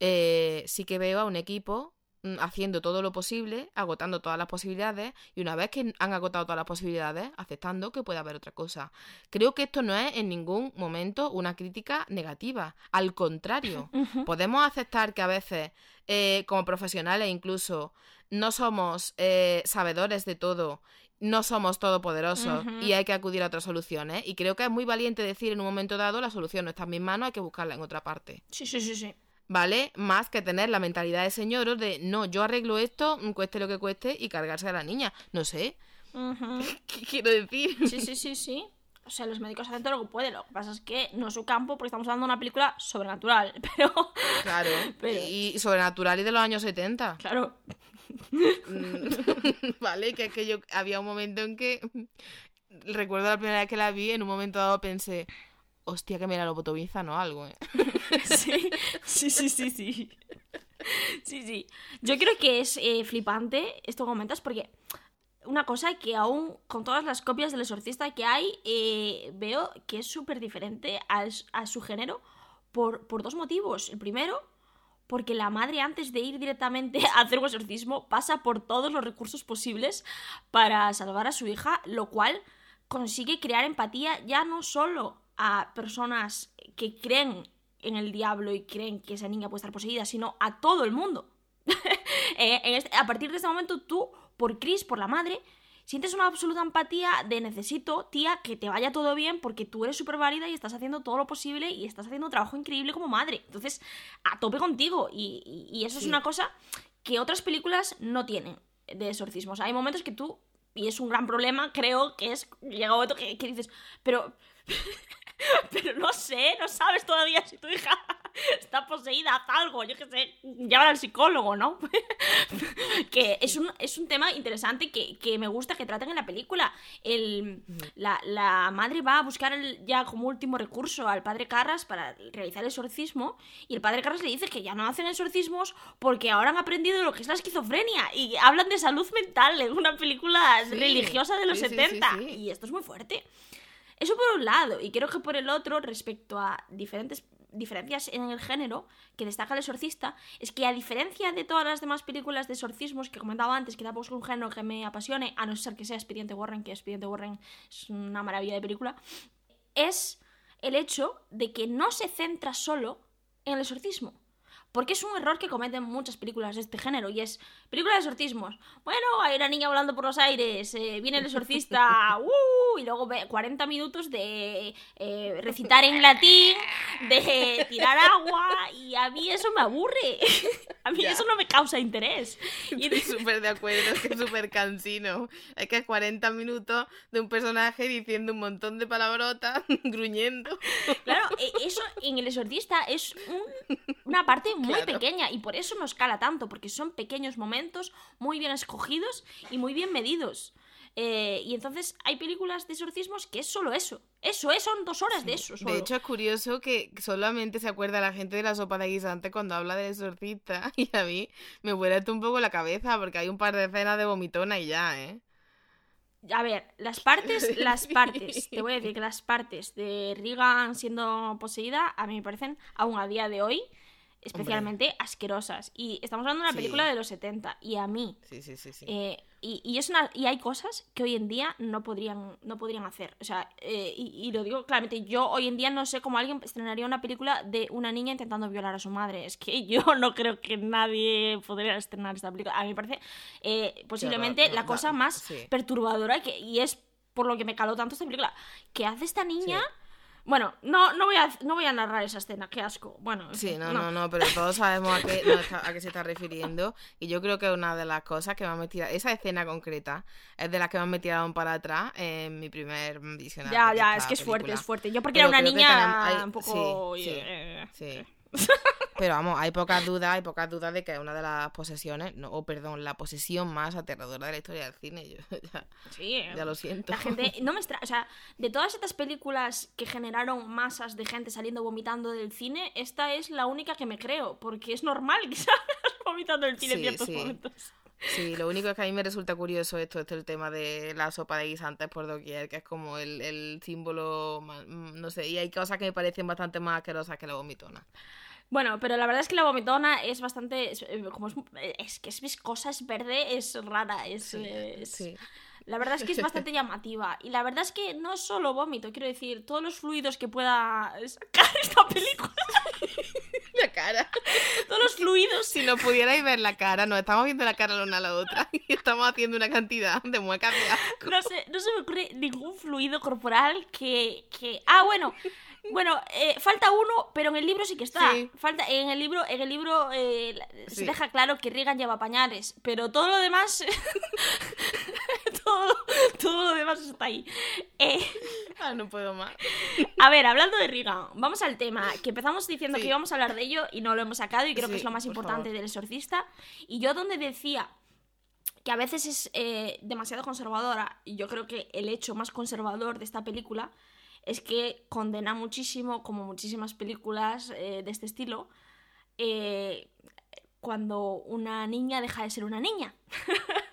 Eh, sí que veo a un equipo haciendo todo lo posible, agotando todas las posibilidades, y una vez que han agotado todas las posibilidades, aceptando que puede haber otra cosa. Creo que esto no es en ningún momento una crítica negativa, al contrario. Podemos aceptar que a veces, eh, como profesionales incluso, no somos eh, sabedores de todo, no somos todopoderosos y hay que acudir a otras soluciones. Y creo que es muy valiente decir en un momento dado la solución no está en mis manos, hay que buscarla en otra parte. Sí, sí, sí, sí. ¿Vale? Más que tener la mentalidad de señoros de no, yo arreglo esto, cueste lo que cueste, y cargarse a la niña. No sé. ¿Qué quiero decir? Sí, sí, sí, sí. O sea, los médicos hacen todo lo que pueden. Lo que pasa es que no es su campo porque estamos hablando de una película sobrenatural. Pero, Claro. Pero- Y sobrenatural y de los años 70. claro, Mm, vale, que es que yo había un momento en que recuerdo la primera vez que la vi, en un momento dado pensé, hostia que me la lobotomiza, ¿no? Algo, ¿eh? Sí, sí, sí, sí, sí. Sí, sí. Yo creo que es eh, flipante esto que comentas porque una cosa que aún con todas las copias del exorcista que hay, eh, veo que es súper diferente a, a su género por, por dos motivos. El primero, porque la madre antes de ir directamente a hacer un exorcismo pasa por todos los recursos posibles para salvar a su hija, lo cual consigue crear empatía ya no solo a personas que creen en el diablo y creen que esa niña puede estar poseída, sino a todo el mundo. Eh, en este- a partir de este momento tú, por Chris, por la madre, sientes una absoluta empatía de necesito, tía, que te vaya todo bien porque tú eres súper válida y estás haciendo todo lo posible y estás haciendo un trabajo increíble como madre. Entonces, a tope contigo. Y, y- y eso es una cosa que otras películas no tienen de exorcismos. Hay momentos que tú, y es un gran problema, creo que es, llega un momento que, que dices, pero, pero no sé, no sabes todavía si tu hija está poseída, haz algo, yo qué sé, llámala al psicólogo, ¿no? que es un, es un tema interesante que, que me gusta que traten en la película. El, la, la madre va a buscar el- ya como último recurso al padre Carras para realizar el exorcismo y el padre Carras le dice que ya no hacen exorcismos porque ahora han aprendido lo que es la esquizofrenia y hablan de salud mental en una película Sí, religiosa de los sí, sí, sí, 70 sí. y esto es muy fuerte. Eso por un lado, y creo que por el otro, respecto a diferentes diferencias en el género que destaca el exorcista, es que a diferencia de todas las demás películas de exorcismos que comentaba antes, que tampoco es un género que me apasione, a no ser que sea Expediente Warren, que Expediente Warren es una maravilla de película, es el hecho de que no se centra solo en el exorcismo. Porque es un error que cometen muchas películas de este género y es película de exorcismos. Bueno, hay una niña volando por los aires, eh, viene el exorcista, ¡uh! y luego ve 40 minutos de eh, recitar en latín, de tirar agua y a mí eso me aburre. A mí Ya. eso no me causa interés. Y Estoy súper de acuerdo, es que es súper cansino. Es que es 40 minutos de un personaje diciendo un montón de palabrotas, gruñendo. Claro, e- eso en el exorcista es un- una parte muy Claro. pequeña y por eso nos cala tanto, porque son pequeños momentos muy bien escogidos y muy bien medidos. Eh, y entonces hay películas de exorcismos que es solo eso. Eso es, son dos horas de eso. Solo. De hecho, es curioso que solamente se acuerda la gente de la sopa de guisante cuando habla del exorcista. Y a mí me vuela un poco la cabeza porque hay un par de escenas de vomitona y ya, ¿eh? A ver, las partes, las partes, te voy a decir que las partes de Regan siendo poseída a mí me parecen, aún a día de hoy, especialmente asquerosas. Y estamos hablando de una Sí. película de los 70 y a mí Sí, sí, sí, sí. Eh, y, y es una, y hay cosas que hoy en día no podrían, no podrían hacer. O sea, eh, y, y lo digo claramente, yo hoy en día no sé cómo alguien estrenaría una película de una niña intentando violar a su madre. Es que yo no creo que nadie podría estrenar esta película. A mí me parece eh, posiblemente no, la cosa más sí. perturbadora que, y es por lo que me caló tanto esta película. ¿Qué hace esta niña? Bueno, no, no, voy a, no voy a narrar esa escena, qué asco. Bueno, en Sí, no, no, no, pero todos sabemos a qué, no, a qué se está refiriendo. Y yo creo que una de las cosas que más me tira, esa escena concreta, es de las que más me tiraron para atrás en mi primer visionario. Ya, ya, es que es fuerte, es fuerte. Yo porque Pero era una niña hay- un poco... sí, sí, eh, Sí. Pero vamos, hay pocas dudas, hay pocas dudas de que es una de las posesiones, no, o perdón, la posesión más aterradora de la historia del cine. Yo ya, Sí, ya lo siento. La gente, no me extra, o sea, de todas estas películas que generaron masas de gente saliendo vomitando del cine, esta es la única que me creo, porque es normal que salgas vomitando del cine en ciertos sí. momentos. Sí, lo único es que a mí me resulta curioso esto, esto el tema de la sopa de guisantes por doquier, que es como el, el símbolo, mm, no sé, y hay cosas que me parecen bastante más asquerosas que la vomitona. Bueno, pero la verdad es que la vomitona es bastante, es, eh, como es, es que es viscosa, es verde, es rara, es, es- Sí. La verdad es que es bastante llamativa. Y la verdad es que no es solo vómito, quiero decir, todos los fluidos que pueda sacar esta película. La cara. Todos los fluidos. Si no pudierais ver la cara, nos estamos viendo la cara la una a la otra y estamos haciendo una cantidad de muecas de asco. No sé, no se me ocurre ningún fluido corporal que. que... Ah, bueno. Bueno, eh, falta uno, pero en el libro sí que está. Sí. Falta, en el libro, en el libro eh, se Sí. deja claro que Regan lleva pañales, pero todo lo demás. todo, todo lo demás está ahí. Eh, Ah, no puedo más. a ver, hablando de Regan, vamos al tema. Que empezamos diciendo Sí. que íbamos a hablar de ello y no lo hemos sacado, y creo que es lo más por importante favor. del exorcista. Y yo, donde decía que a veces es eh, demasiado conservadora, y yo creo que el hecho más conservador de esta película es que condena muchísimo, como muchísimas películas eh, de este estilo, eh, cuando una niña deja de ser una niña.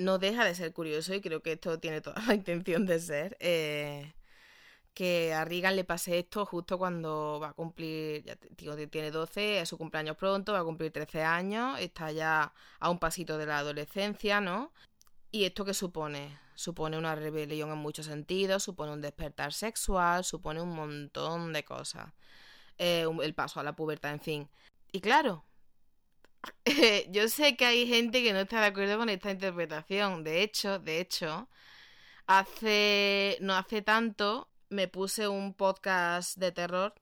no deja de ser curioso y creo que esto tiene toda la intención de ser. eh, que a Regan le pase esto justo cuando va a cumplir, ya digo, tiene 12, es su cumpleaños pronto, va a cumplir 13 años, está ya a un pasito de la adolescencia, ¿no? ¿Y esto qué supone? Supone una rebelión en muchos sentidos, supone un despertar sexual, supone un montón de cosas. Eh, el paso a la pubertad, en fin. Y claro, yo sé que hay gente que no está de acuerdo con esta interpretación. De hecho, de hecho, hace no hace tanto me puse un podcast de terror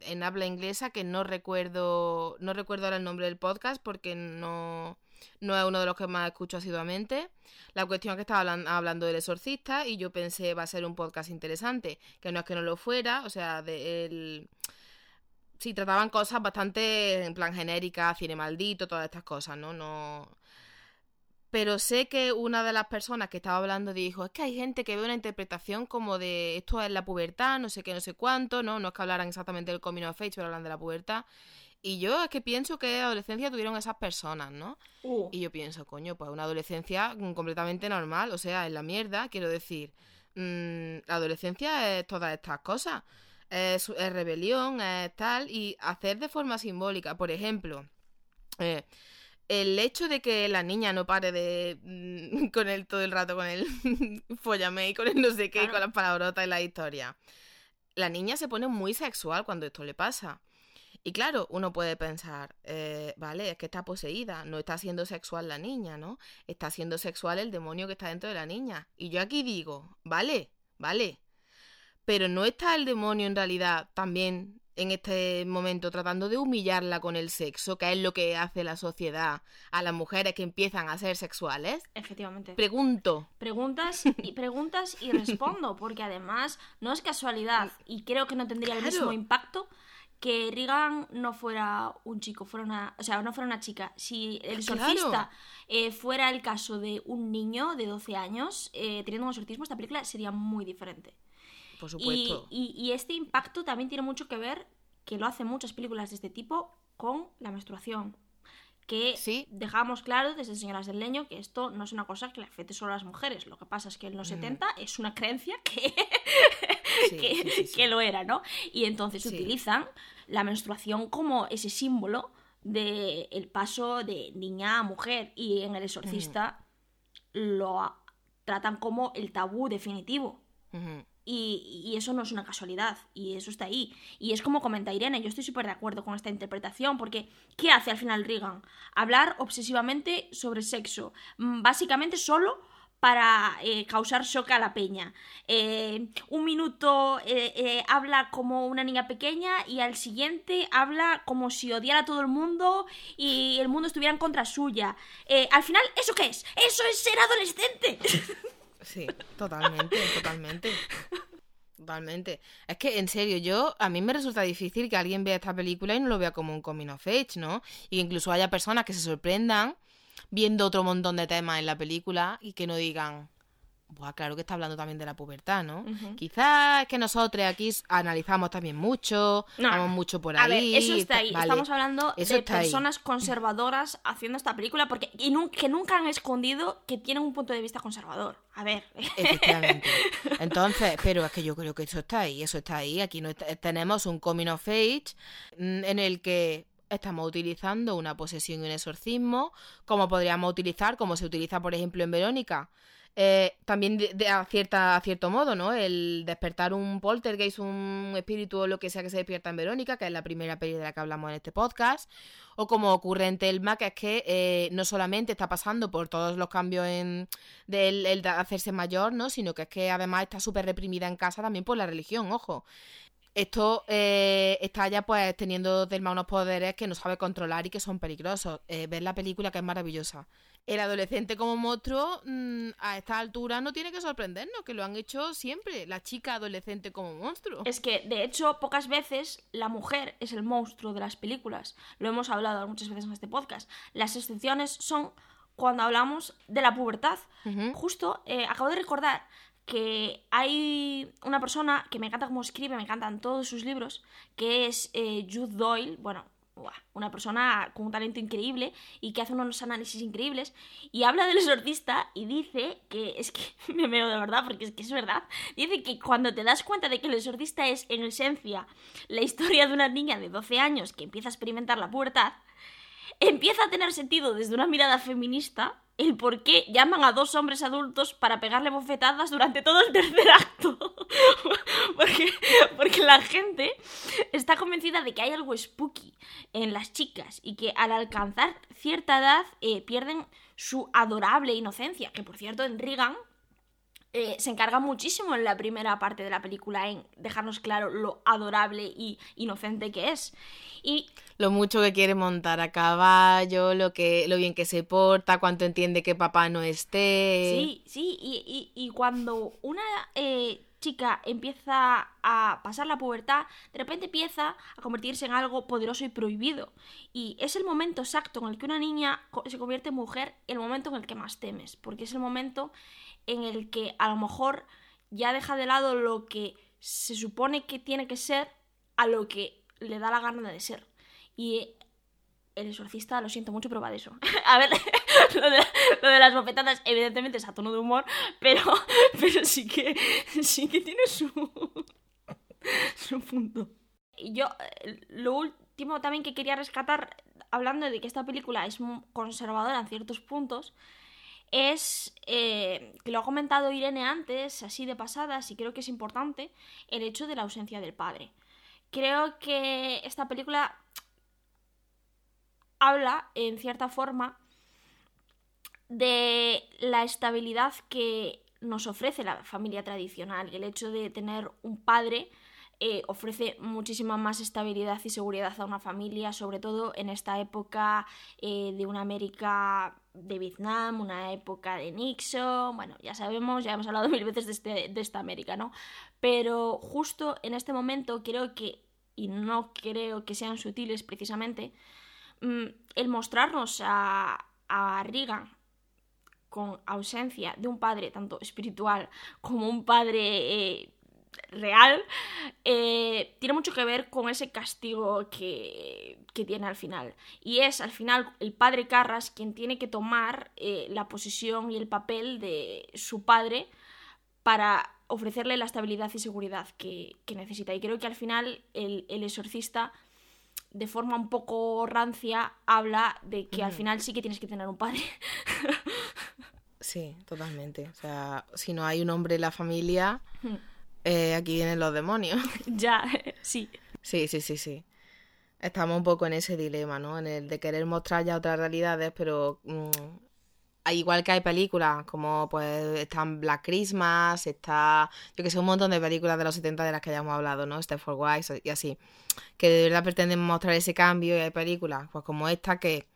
en habla inglesa que no recuerdo, no recuerdo ahora el nombre del podcast porque no, no es uno de los que más escucho asiduamente. La cuestión es que estaba hablan- hablando del exorcista y yo pensé va a ser un podcast interesante, que no es que no lo fuera, o sea, de el... Sí, trataban cosas bastante en plan genérica, cine maldito, todas estas cosas, ¿no? No... Pero sé que una de las personas que estaba hablando dijo, es que hay gente que ve una interpretación como de esto es la pubertad, no sé qué, no sé cuánto, ¿no? No es que hablaran exactamente del coming of age, pero hablan de la pubertad. Y yo es que pienso que adolescencia tuvieron esas personas, ¿no? Uh, Y yo pienso, coño, pues una adolescencia completamente normal, o sea, en la mierda, quiero decir, mm, la adolescencia es todas estas cosas, es, es rebelión, es tal, y hacer de forma simbólica, por ejemplo, eh, el hecho de que la niña no pare de mm, con él todo el rato con el follame y con el no sé qué, y con las palabrotas y la historia. La niña se pone muy sexual cuando esto le pasa. Y claro, uno puede pensar, eh, vale, es que está poseída, no está siendo sexual la niña, ¿no? Está siendo sexual el demonio que está dentro de la niña. Y yo aquí digo, vale, vale, pero no está el demonio en realidad también en este momento tratando de humillarla con el sexo, que es lo que hace la sociedad a las mujeres que empiezan a ser sexuales. efectivamente. Pregunto, Preguntas y preguntas y respondo, porque además no es casualidad y creo que no tendría el mismo impacto que Regan no fuera un chico, fuera una, o sea, no fuera una chica. Si el Claro. exorcista eh, fuera el caso de un niño de 12 años eh, teniendo un exorcismo, esta película sería muy diferente. Por Y, supuesto. y- y este impacto también tiene mucho que ver, que lo hacen muchas películas de este tipo, con la menstruación. Que Sí. dejamos claro desde Señoras del Leño que esto no es una cosa que le afecte solo a las mujeres. Lo que pasa es que en los 70 es una creencia que, Sí, que, sí, lo era, ¿no? Y entonces utilizan la menstruación como ese símbolo del el paso de niña a mujer. Y en El Exorcista lo tratan como el tabú definitivo. Y, eso no es una casualidad, y eso está ahí. Y es como comenta Irene, yo estoy súper de acuerdo con esta interpretación, porque ¿qué hace al final Reagan? Hablar obsesivamente sobre sexo, mm, básicamente solo para eh, causar shock a la peña. Eh, un minuto eh, habla como una niña pequeña y al siguiente habla como si odiara a todo el mundo y el mundo estuviera en contra suya. Al final, ¿eso qué es? ¡Eso es ser adolescente! Sí, totalmente, totalmente. Totalmente. Es que, en serio, yo, a mí me resulta difícil que alguien vea esta película y no lo vea como un coming of age, ¿no? Y que incluso haya personas que se sorprendan viendo otro montón de temas en la película y que no digan, Buah, claro que está hablando también de la pubertad, ¿no? Ujú. Quizás es que nosotros aquí analizamos también mucho, No, vamos mucho por A ver, ahí. eso está ahí. vale. Estamos hablando Eso de ahí. personas conservadoras haciendo esta película porque y nun- que nunca han escondido que tienen un punto de vista conservador. A ver. Efectivamente. Entonces, pero es que yo creo que eso está ahí, eso está ahí. Aquí no está- tenemos un coming of age mm, en el que estamos utilizando una posesión y un exorcismo, como podríamos utilizar, como se utiliza, por ejemplo, en Verónica. Eh, también de, a, cierta, a cierto modo, ¿no? El despertar un poltergeist, un espíritu o lo que sea que se despierta en Verónica, que es la primera peli de la que hablamos en este podcast. O como ocurre en Telma, que es que eh, no solamente está pasando por todos los cambios en del el de hacerse mayor, ¿no? Sino que es que además está súper reprimida en casa también por la religión, ojo. Esto eh, está ya pues teniendo Telma unos poderes que no sabe controlar y que son peligrosos. Eh, ver la película que es maravillosa. El adolescente como monstruo mm, a esta altura no tiene que sorprendernos, que lo han hecho siempre. La chica adolescente como monstruo. Es que, de hecho, pocas veces la mujer es el monstruo de las películas. Lo hemos hablado muchas veces en este podcast. Las excepciones son cuando hablamos de la pubertad. Justo eh, acabo de recordar que hay una persona que me encanta cómo escribe, me encantan todos sus libros, que es eh, Jude Doyle, bueno, una persona con un talento increíble y que hace unos análisis increíbles y habla del exorcista y dice que es que me veo de verdad porque es que es verdad dice que cuando te das cuenta de que el exorcista es en esencia la historia de una niña de 12 años que empieza a experimentar la pubertad empieza a tener sentido desde una mirada feminista el por qué llaman a dos hombres adultos para pegarle bofetadas durante todo el tercer acto. porque, porque la gente está convencida de que hay algo spooky en las chicas y que al alcanzar cierta edad eh, pierden su adorable inocencia. Que por cierto, en Regan eh, se encarga muchísimo en la primera parte de la película en dejarnos claro lo adorable y inocente que es. Y Lo mucho que quiere montar a caballo, lo que, lo bien que se porta, cuánto entiende que papá no esté. Sí, sí, y, cuando una eh, chica empieza a pasar la pubertad, de repente empieza a convertirse en algo poderoso y prohibido. Y es el momento exacto en el que una niña se convierte en mujer, el momento en el que más temes, porque es el momento en el que a lo mejor ya deja de lado lo que se supone que tiene que ser a lo que le da la gana de ser. Y el exorcista, lo siento mucho, pero va de eso. A ver, lo de, las bofetadas, evidentemente es a tono de humor, pero, pero sí que sí que tiene su, su punto. Y yo, eh, lo último también que quería rescatar, hablando de que esta película es conservadora en ciertos puntos, es eh, que lo ha comentado Irene antes, así de pasadas, y creo que es importante, el hecho de la ausencia del padre. Creo que esta película habla, en cierta forma, de la estabilidad que nos ofrece la familia tradicional. El hecho de tener un padre eh, ofrece muchísima más estabilidad y seguridad a una familia, sobre todo en esta época eh, de una América de Vietnam, una época de Nixon, bueno, ya sabemos, ya hemos hablado mil veces de, este- de esta América, ¿no? Pero justo en este momento creo que, y no creo que sean sutiles precisamente, el mostrarnos a, a Reagan con ausencia de un padre tanto espiritual como un padre eh, real, eh, tiene mucho que ver con ese castigo que, tiene al final. Y es al final el padre Carras quien tiene que tomar eh, la posición y el papel de su padre para ofrecerle la estabilidad y seguridad que, necesita. Y creo que al final el exorcista de forma un poco rancia habla de que al final sí que tienes que tener un padre. Sí, totalmente. O sea, si no hay un hombre en la familia, eh, aquí vienen los demonios. ya, sí. Sí, sí, sí, sí. Estamos un poco en ese dilema, ¿no? En el de querer mostrar ya otras realidades, pero mm, igual que hay películas, como pues están Black Christmas, está, yo que sé, un montón de películas de los 70 de las que ya hemos hablado, ¿no? Step for Wise y así, que de verdad pretenden mostrar ese cambio y hay películas, pues como esta que,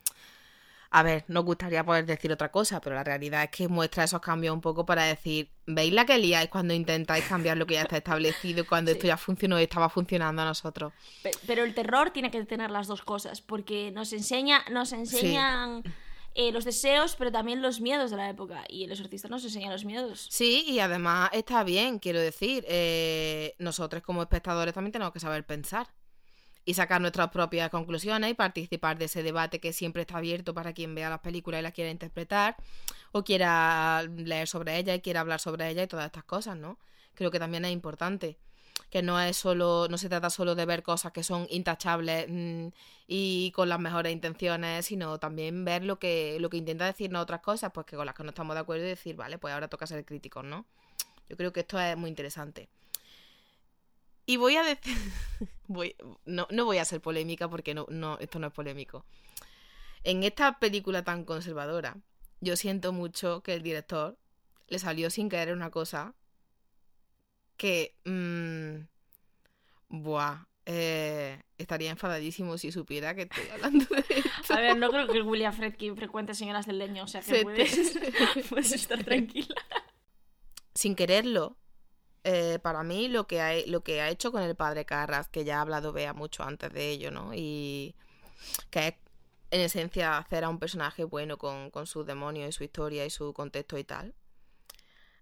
a ver, nos gustaría poder decir otra cosa, pero la realidad es que muestra esos cambios un poco para decir, ¿veis la que liáis cuando intentáis cambiar lo que ya está establecido, cuando esto ya funcionó y estaba funcionando a nosotros? Pe- Pero el terror tiene que tener las dos cosas, porque nos enseña, nos enseñan eh, los deseos, pero también los miedos de la época. Y el exorcista nos enseña los miedos. Sí, y además está bien, quiero decir, eh, nosotros como espectadores también tenemos que saber pensar y sacar nuestras propias conclusiones y participar de ese debate que siempre está abierto para quien vea las películas y las quiera interpretar o quiera leer sobre ella y quiera hablar sobre ella y todas estas cosas, ¿no? Creo que también es importante que no es solo no se trata solo de ver cosas que son intachables mm, y con las mejores intenciones sino también ver lo que lo que intenta decirnos otras cosas pues que con las que no estamos de acuerdo y decir vale pues ahora toca ser críticos no yo creo que esto es muy interesante. Y voy a decir voy no, no voy a ser polémica porque no, no esto no es polémico. En esta película tan conservadora yo siento mucho que el director le salió sin querer una cosa que. mm, buah. eh, estaría enfadadísimo si supiera que estoy hablando de esto. A ver, no creo que William Fredkin frecuente señoras del leño, o sea que Se te- puedes, estar tranquila. Sin quererlo, eh, para mí lo que, ha, lo que ha hecho con el padre Carras, que ya ha hablado Bea mucho antes de ello, ¿no? Y que es en esencia hacer a un personaje bueno con, con sus demonios y su historia y su contexto y tal.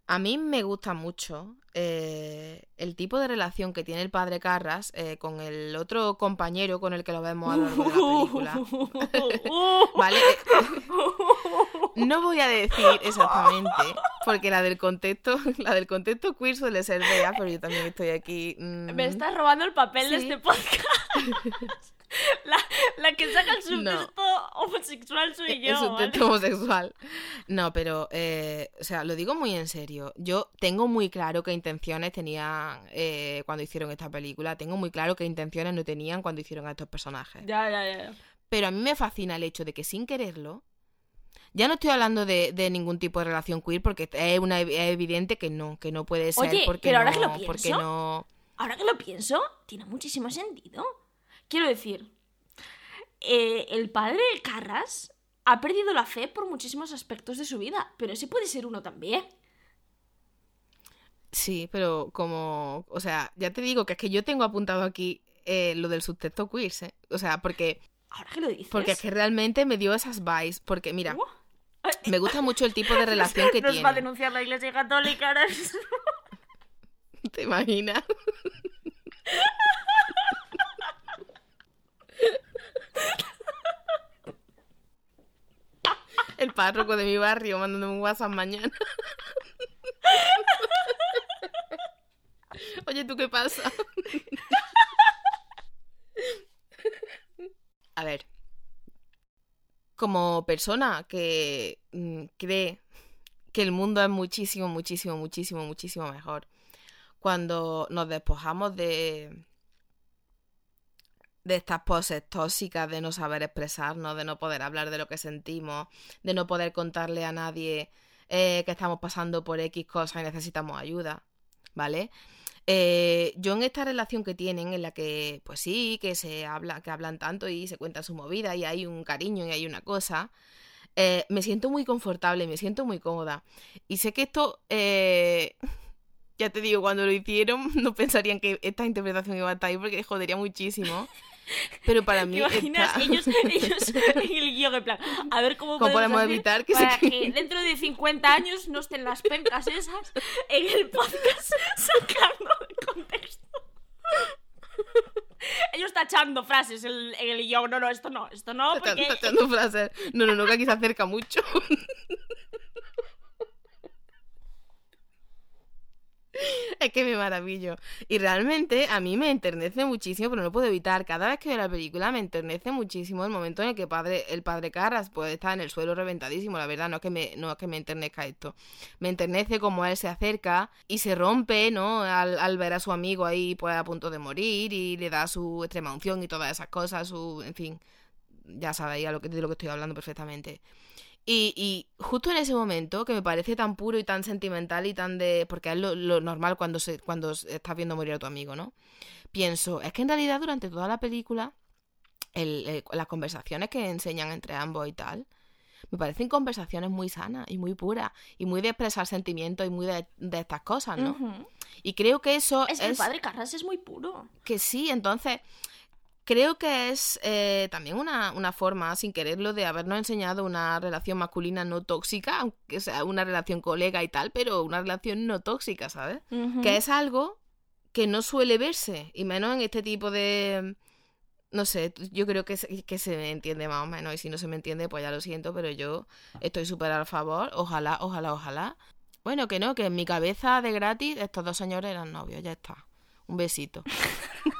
A mí me gusta mucho eh, el tipo de relación que tiene el padre Carras eh, con el otro compañero con el que lo vemos a lo largo de la película. ¿Vale? No voy a decir exactamente, porque la del contexto, la del contexto queer suele ser Bea, pero yo también estoy aquí. mm, Me estás robando el papel de este podcast. La, la que saca el subtexto homosexual soy yo. es un homosexual. No, pero, eh, o sea, lo digo muy en serio. Yo tengo muy claro qué intenciones tenían eh, cuando hicieron esta película. Tengo muy claro qué intenciones no tenían cuando hicieron a estos personajes. Ya, ya, ya. Pero a mí me fascina el hecho de que sin quererlo, Ya no estoy hablando de, de ningún tipo de relación queer porque es, una, es evidente que no, que no puede ser Oye, porque pero ahora no, que lo porque pienso, no... Ahora que lo pienso, tiene muchísimo sentido. Quiero decir, eh, el padre Carras ha perdido la fe por muchísimos aspectos de su vida, pero ese puede ser uno también. Sí, pero como, o sea, ya te digo que es que yo tengo apuntado aquí eh, lo del subtexto queer, ¿eh? O sea, porque, Ahora que lo dices. porque es que realmente me dio esas vibes, porque mira, me gusta mucho el tipo de relación que Nos tiene. va a denunciar la iglesia católica ahora. ¿Te imaginas? El párroco de mi barrio mandándome un WhatsApp mañana. Oye, ¿tú qué pasa? A ver. Como persona que mm, cree que el mundo es muchísimo, muchísimo, muchísimo, muchísimo mejor cuando nos despojamos de de estas poses tóxicas de no saber expresarnos, de no poder hablar de lo que sentimos, de no poder contarle a nadie eh, que estamos pasando por X cosas y necesitamos ayuda, ¿vale? Eh, yo en esta relación que tienen, en la que, pues sí, que se habla, que hablan tanto y se cuentan su movida y hay un cariño y hay una cosa, eh, me siento muy confortable, me siento muy cómoda. Y sé que esto, ya te digo, cuando lo hicieron no pensarían que esta interpretación iba a estar ahí porque jodería muchísimo. Pero para mí... ¿Te imaginas? está- Ellos, ellos en el guion, en plan, a ver cómo, ¿Cómo podemos evitar que se para quede? que dentro de 50 años no estén las pencas esas en el podcast sacando de contexto. Ellos tachando frases en, el guion. No, no, esto no, esto no, porque... está echando frases. No, no, no, que aquí se acerca mucho. Es que me maravillo. Y realmente a mí me enternece muchísimo, pero no puedo evitar. Cada vez que veo la película me enternece muchísimo el momento en el que padre, el padre Carras pues, está en el suelo reventadísimo. La verdad, no es que me, no que me enternezca esto. Me enternece como él se acerca y se rompe, ¿no? Al, al ver a su amigo ahí pues a punto de morir y le da su extrema unción y todas esas cosas, su, en fin, ya sabéis de lo que estoy hablando perfectamente. Y, y justo en ese momento, que me parece tan puro y tan sentimental y tan de... Porque es lo, lo normal cuando, se, cuando estás viendo morir a tu amigo, ¿no? Pienso, es que en realidad durante toda la película, el- el- las conversaciones que enseñan entre ambos y tal, me parecen conversaciones muy sanas y muy puras y muy de expresar sentimientos y muy de, de estas cosas, ¿no? Y creo que eso Es que el padre Carras es muy puro. que sí, entonces creo que es eh, también una, una forma, sin quererlo, de habernos enseñado una relación masculina no tóxica, aunque sea una relación colega y tal, pero una relación no tóxica, ¿sabes? Que es algo que no suele verse, y menos en este tipo de... No sé, yo creo que se, que se me entiende más o menos, y si no se me entiende, pues ya lo siento, pero yo estoy súper a favor, ojalá, ojalá, ojalá. Bueno, que no, que en mi cabeza de gratis estos dos señores eran novios, ya está. Un besito.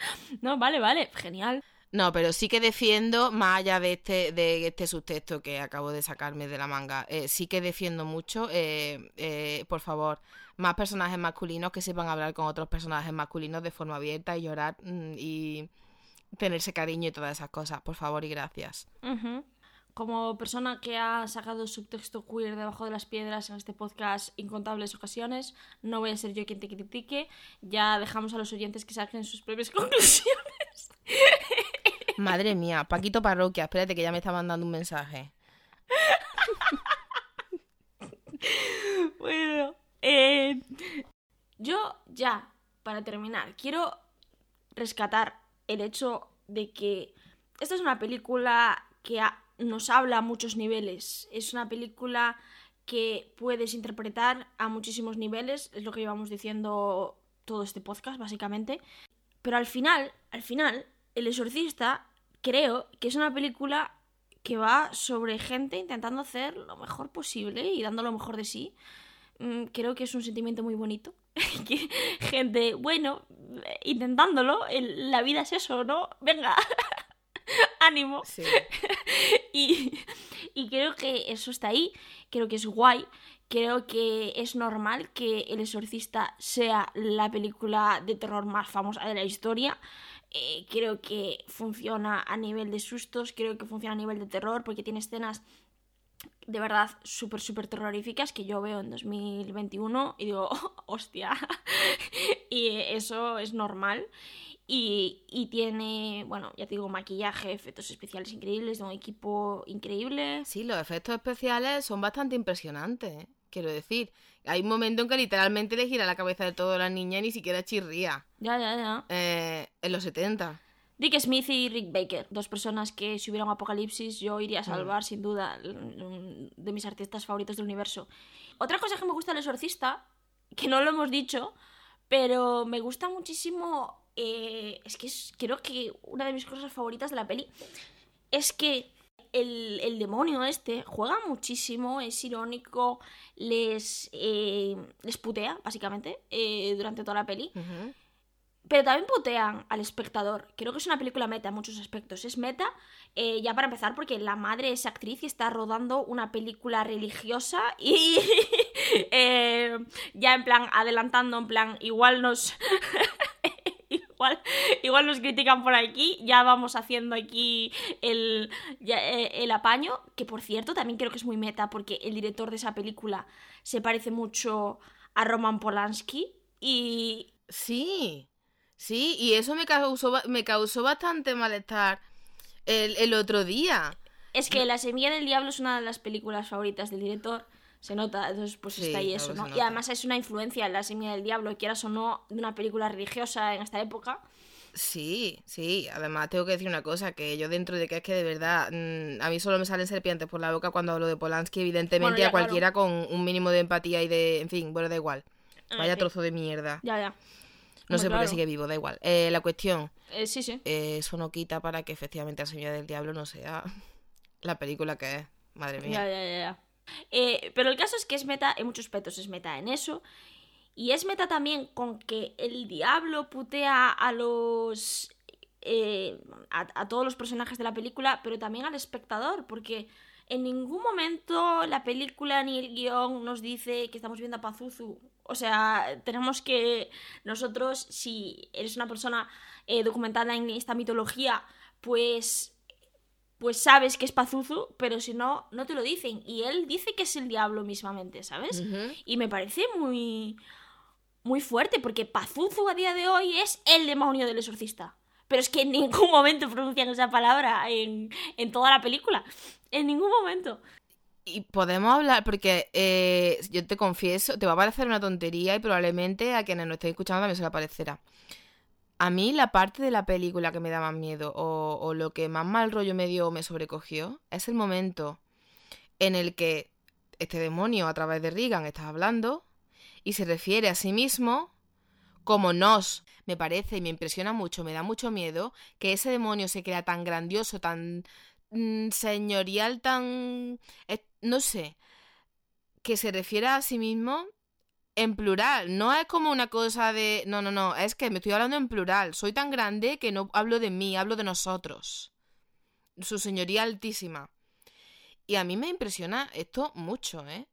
No, vale, vale, genial. No, pero sí que defiendo, más allá de este, de este subtexto que acabo de sacarme de la manga, eh, sí que defiendo mucho, eh, eh, por favor, más personajes masculinos que sepan hablar con otros personajes masculinos de forma abierta y llorar mm, y tenerse cariño y todas esas cosas, por favor y gracias. Como persona que ha sacado subtexto queer debajo de las piedras en este podcast incontables ocasiones, no voy a ser yo quien te critique. Ya dejamos a los oyentes que saquen sus propias conclusiones. Madre mía, Paquito Parroquia, espérate que ya me está mandando un mensaje. Bueno, eh, yo ya, para terminar, quiero rescatar el hecho de que esta es una película que ha- nos habla a muchos niveles. Es una película que puedes interpretar a muchísimos niveles, es lo que llevamos diciendo todo este podcast, básicamente. Pero al final, al final, El Exorcista creo que es una película que va sobre gente intentando hacer lo mejor posible y dando lo mejor de sí. Mm, Creo que es un sentimiento muy bonito. gente, bueno, eh, intentándolo, la vida es eso, ¿no? Venga, ánimo. Sí. Y, y creo que eso está ahí, creo que es guay, creo que es normal que El Exorcista sea la película de terror más famosa de la historia. Eh, creo que funciona a nivel de sustos, creo que funciona a nivel de terror porque tiene escenas de verdad súper, súper terroríficas que yo veo en 2021 y digo, hostia, y eso es normal. Y, y tiene, bueno, ya te digo, maquillaje, efectos especiales increíbles, de un equipo increíble. Sí, los efectos especiales son bastante impresionantes, ¿eh? quiero decir. Hay un momento en que literalmente le gira la cabeza de toda la niña y ni siquiera chirría. Ya, ya, ya. Eh, en los 70. Dick Smith y Rick Baker, dos personas que si hubiera un apocalipsis yo iría a salvar sin duda de mis artistas favoritos del universo. Otra cosa que me gusta del exorcista, que no lo hemos dicho, pero me gusta muchísimo, eh, es que es, creo que una de mis cosas favoritas de la peli es que el, el demonio este juega muchísimo, es irónico, les, eh, les putea, básicamente, eh, durante toda la peli. Pero también putean al espectador. Creo que es una película meta en muchos aspectos. Es meta, eh, ya para empezar, porque la madre es actriz y está rodando una película religiosa y eh, ya en plan, adelantando, en plan, igual nos... Igual, igual nos critican por aquí, ya vamos haciendo aquí el, ya, eh, el apaño, que por cierto también creo que es muy meta porque el director de esa película se parece mucho a Roman Polanski y Sí, sí, y eso me causó, me causó bastante malestar el, el otro día. Es que La Semilla del Diablo es una de las películas favoritas del director. Se nota, entonces pues Sí, está ahí eso, ¿no? Y además es una influencia La Semilla del Diablo, quieras o no, de una película religiosa en esta época. Sí, sí, además tengo que decir una cosa, que yo dentro de que es que de verdad, mm, a mí solo me salen serpientes por la boca cuando hablo de Polanski, evidentemente Bueno, ya, a cualquiera con un mínimo de empatía y de, en fin, bueno, da igual. En Vaya fin. trozo de mierda. Ya, ya. No sé por qué sigue vivo, da igual. Eh, la cuestión, Eh, sí, sí. eh, eso no quita para que efectivamente La Semilla del Diablo no sea la película que es. Madre mía. Ya, ya, ya, ya. Eh, pero el caso es que es meta en muchos aspectos, es meta en eso. Y es meta también con que el diablo putea a los. eh, a, a todos los personajes de la película, pero también al espectador, porque en ningún momento la película ni el guion nos dice que estamos viendo a Pazuzu. O sea, tenemos que nosotros, si eres una persona eh, documentada en esta mitología, pues pues sabes que es Pazuzu, pero si no, no te lo dicen. Y él dice que es el diablo mismamente, ¿sabes? Y me parece muy. muy fuerte, porque Pazuzu a día de hoy es el demonio del exorcista. Pero es que en ningún momento pronuncian esa palabra en, en toda la película. En ningún momento. Y podemos hablar, porque eh, yo te confieso, te va a parecer una tontería y probablemente a quienes nos estén escuchando también se le parecerá. A mí la parte de la película que me da más miedo o, lo que más mal rollo me dio o me sobrecogió es el momento en el que este demonio a través de Regan está hablando y se refiere a sí mismo como nos. Me parece y me impresiona mucho, me da mucho miedo que ese demonio se crea tan grandioso, tan mm, señorial, tan... no sé, que se refiera a sí mismo en plural. No es como una cosa de... No, no, no, es que me estoy hablando en plural. Soy tan grande que no hablo de mí, hablo de nosotros. Su señoría altísima. Y a mí me impresiona esto mucho, ¿eh?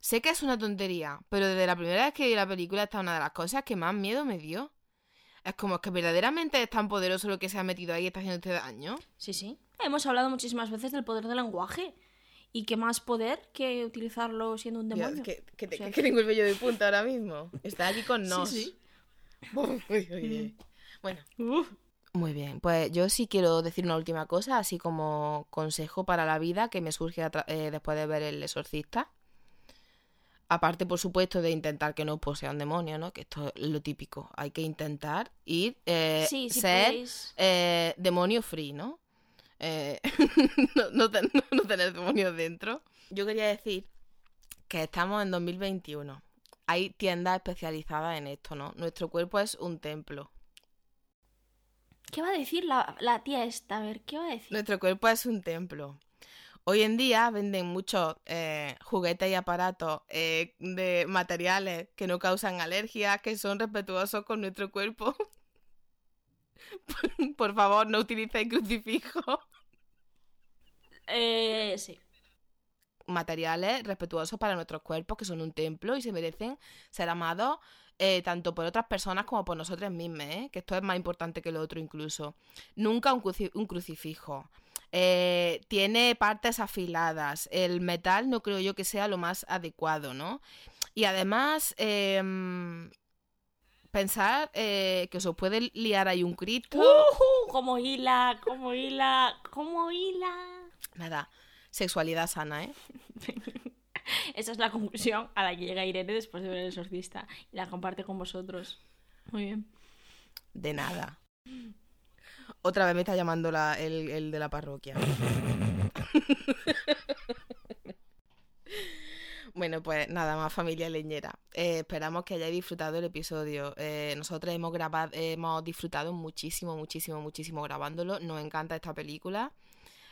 Sé que es una tontería, pero desde la primera vez que vi la película esta es una de las cosas que más miedo me dio. Es como que verdaderamente es tan poderoso lo que se ha metido ahí y está haciendo este daño. Sí, sí. Hemos hablado muchísimas veces del poder del lenguaje. Y qué más poder que utilizarlo siendo un demonio. Dios, que, que, te- O sea, que tengo el vello de punta ahora mismo. Está aquí con Sí, nos. sí. Uy, uy, uy. Bueno. Muy bien, pues yo sí quiero decir una última cosa, así como consejo para la vida que me surge eh, después de ver El Exorcista. Aparte, por supuesto, de intentar que no posea un demonio, ¿no? Que esto es lo típico. Hay que intentar ir, eh, Sí, sí ser eh, demonio free, ¿no? Eh, no, no ten- no tener demonios dentro. Yo quería decir que estamos en 2021. Hay tiendas especializadas en esto, ¿no? Nuestro cuerpo es un templo. ¿Qué va a decir la, la tía esta? A ver, ¿qué va a decir? Nuestro cuerpo es un templo. Hoy en día venden muchos eh, juguetes y aparatos eh, de materiales que no causan alergias, que son respetuosos con nuestro cuerpo. Por, favor, no utilicéis crucifijo. Eh, sí. Materiales respetuosos para nuestros cuerpos, que son un templo y se merecen ser amados eh, tanto por otras personas como por nosotros mismos, ¿eh? que esto es más importante que lo otro incluso. Nunca un, cruci- un crucifijo. Eh, tiene partes afiladas. El metal no creo yo que sea lo más adecuado, ¿no? Y además, em, pensar eh, que os puede liar ahí un Cristo. ¡Uh! Como hila, como hila, como hila. Nada, sexualidad sana, ¿eh? Esa es la conclusión a la que llega Irene después de ver el exorcista y la comparte con vosotros. Muy bien. De nada. Otra vez me está llamando la- el, el de la parroquia. Bueno, pues nada más familia leñera. Eh, esperamos que hayáis disfrutado el episodio. Eh, nosotros hemos grabado, hemos disfrutado muchísimo, muchísimo, muchísimo grabándolo. Nos encanta esta película.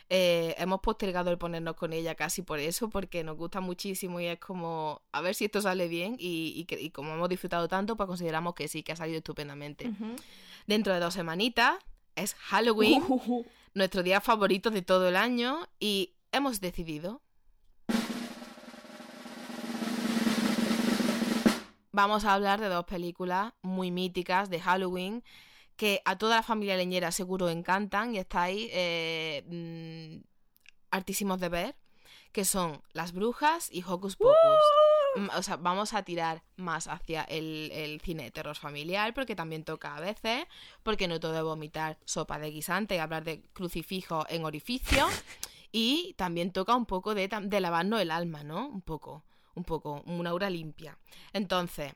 Eh, hemos postergado el ponernos con ella casi por eso, porque nos gusta muchísimo y es como a ver si esto sale bien y, y como hemos disfrutado tanto, pues consideramos que sí, que ha salido estupendamente. Dentro de dos semanitas es Halloween, nuestro día favorito de todo el año y hemos decidido vamos a hablar de dos películas muy míticas de Halloween que a toda la familia leñera seguro encantan y estáis eh, mm, hartísimos de ver, que son Las Brujas y Hocus Pocus. Mm, O sea, vamos a tirar más hacia el, el cine de terror familiar, porque también toca a veces, porque no todo es vomitar sopa de guisante y hablar de crucifijo en orificio. Y también toca un poco de, de lavarnos el alma, ¿no? Un poco, un poco, una aura limpia. Entonces,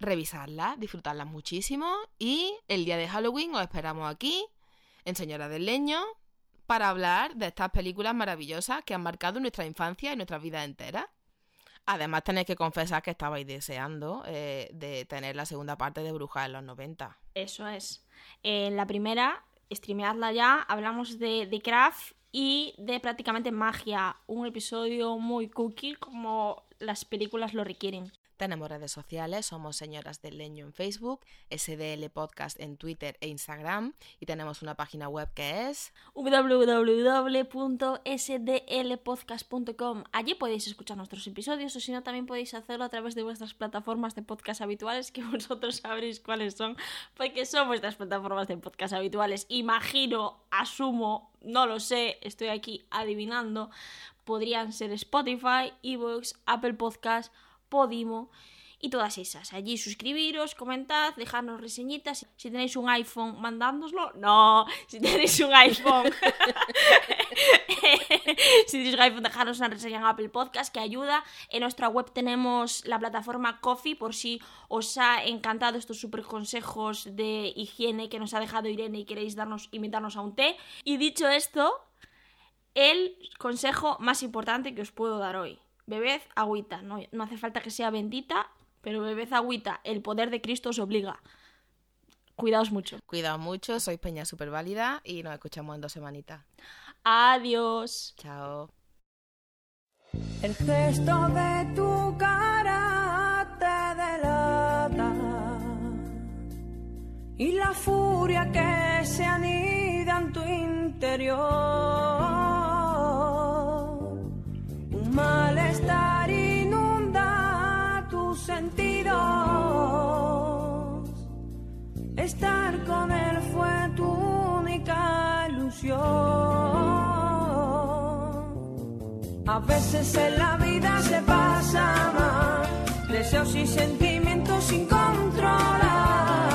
revisarlas, disfrutarlas muchísimo y el día de Halloween os esperamos aquí, en Señora del Leño, para hablar de estas películas maravillosas que han marcado nuestra infancia y nuestra vida entera. Además tenéis que confesar que estabais deseando eh, de tener la segunda parte de Brujas en los 90. Eso es. En la primera, streameadla ya, hablamos de, de craft y de prácticamente magia. Un episodio muy cookie como las películas lo requieren. Tenemos redes sociales, somos Señoras del Leño en Facebook, SDL Podcast en Twitter e Instagram y tenemos una página web que es www.sdlpodcast.com. Allí podéis escuchar nuestros episodios o si no también podéis hacerlo a través de vuestras plataformas de podcast habituales que vosotros sabréis cuáles son porque son vuestras plataformas de podcast habituales. Imagino, asumo, no lo sé, estoy aquí adivinando. Podrían ser Spotify, Evox, Apple Podcast, Podimo y todas esas. Allí suscribiros, comentad, dejadnos reseñitas. Si tenéis un iPhone, mandádnoslo. No, si tenéis un iPhone. si tenéis un iPhone, dejadnos una reseña en Apple Podcast que ayuda. En nuestra web tenemos la plataforma Coffee por si os ha encantado estos super consejos de higiene que nos ha dejado Irene y queréis darnos, invitarnos a un té. Y dicho esto, el consejo más importante que os puedo dar hoy. Bebed agüita, no, no hace falta que sea bendita, pero bebed agüita, el poder de Cristo os obliga. Cuidaos mucho. Cuidaos mucho, sois Peña Super Válida y nos escuchamos en dos semanitas. Adiós. Chao. El gesto de tu cara te delata y la furia que se anida en tu interior. Estar con él fue tu única ilusión. A veces en la vida se pasa más, deseos y sentimientos sin controlar.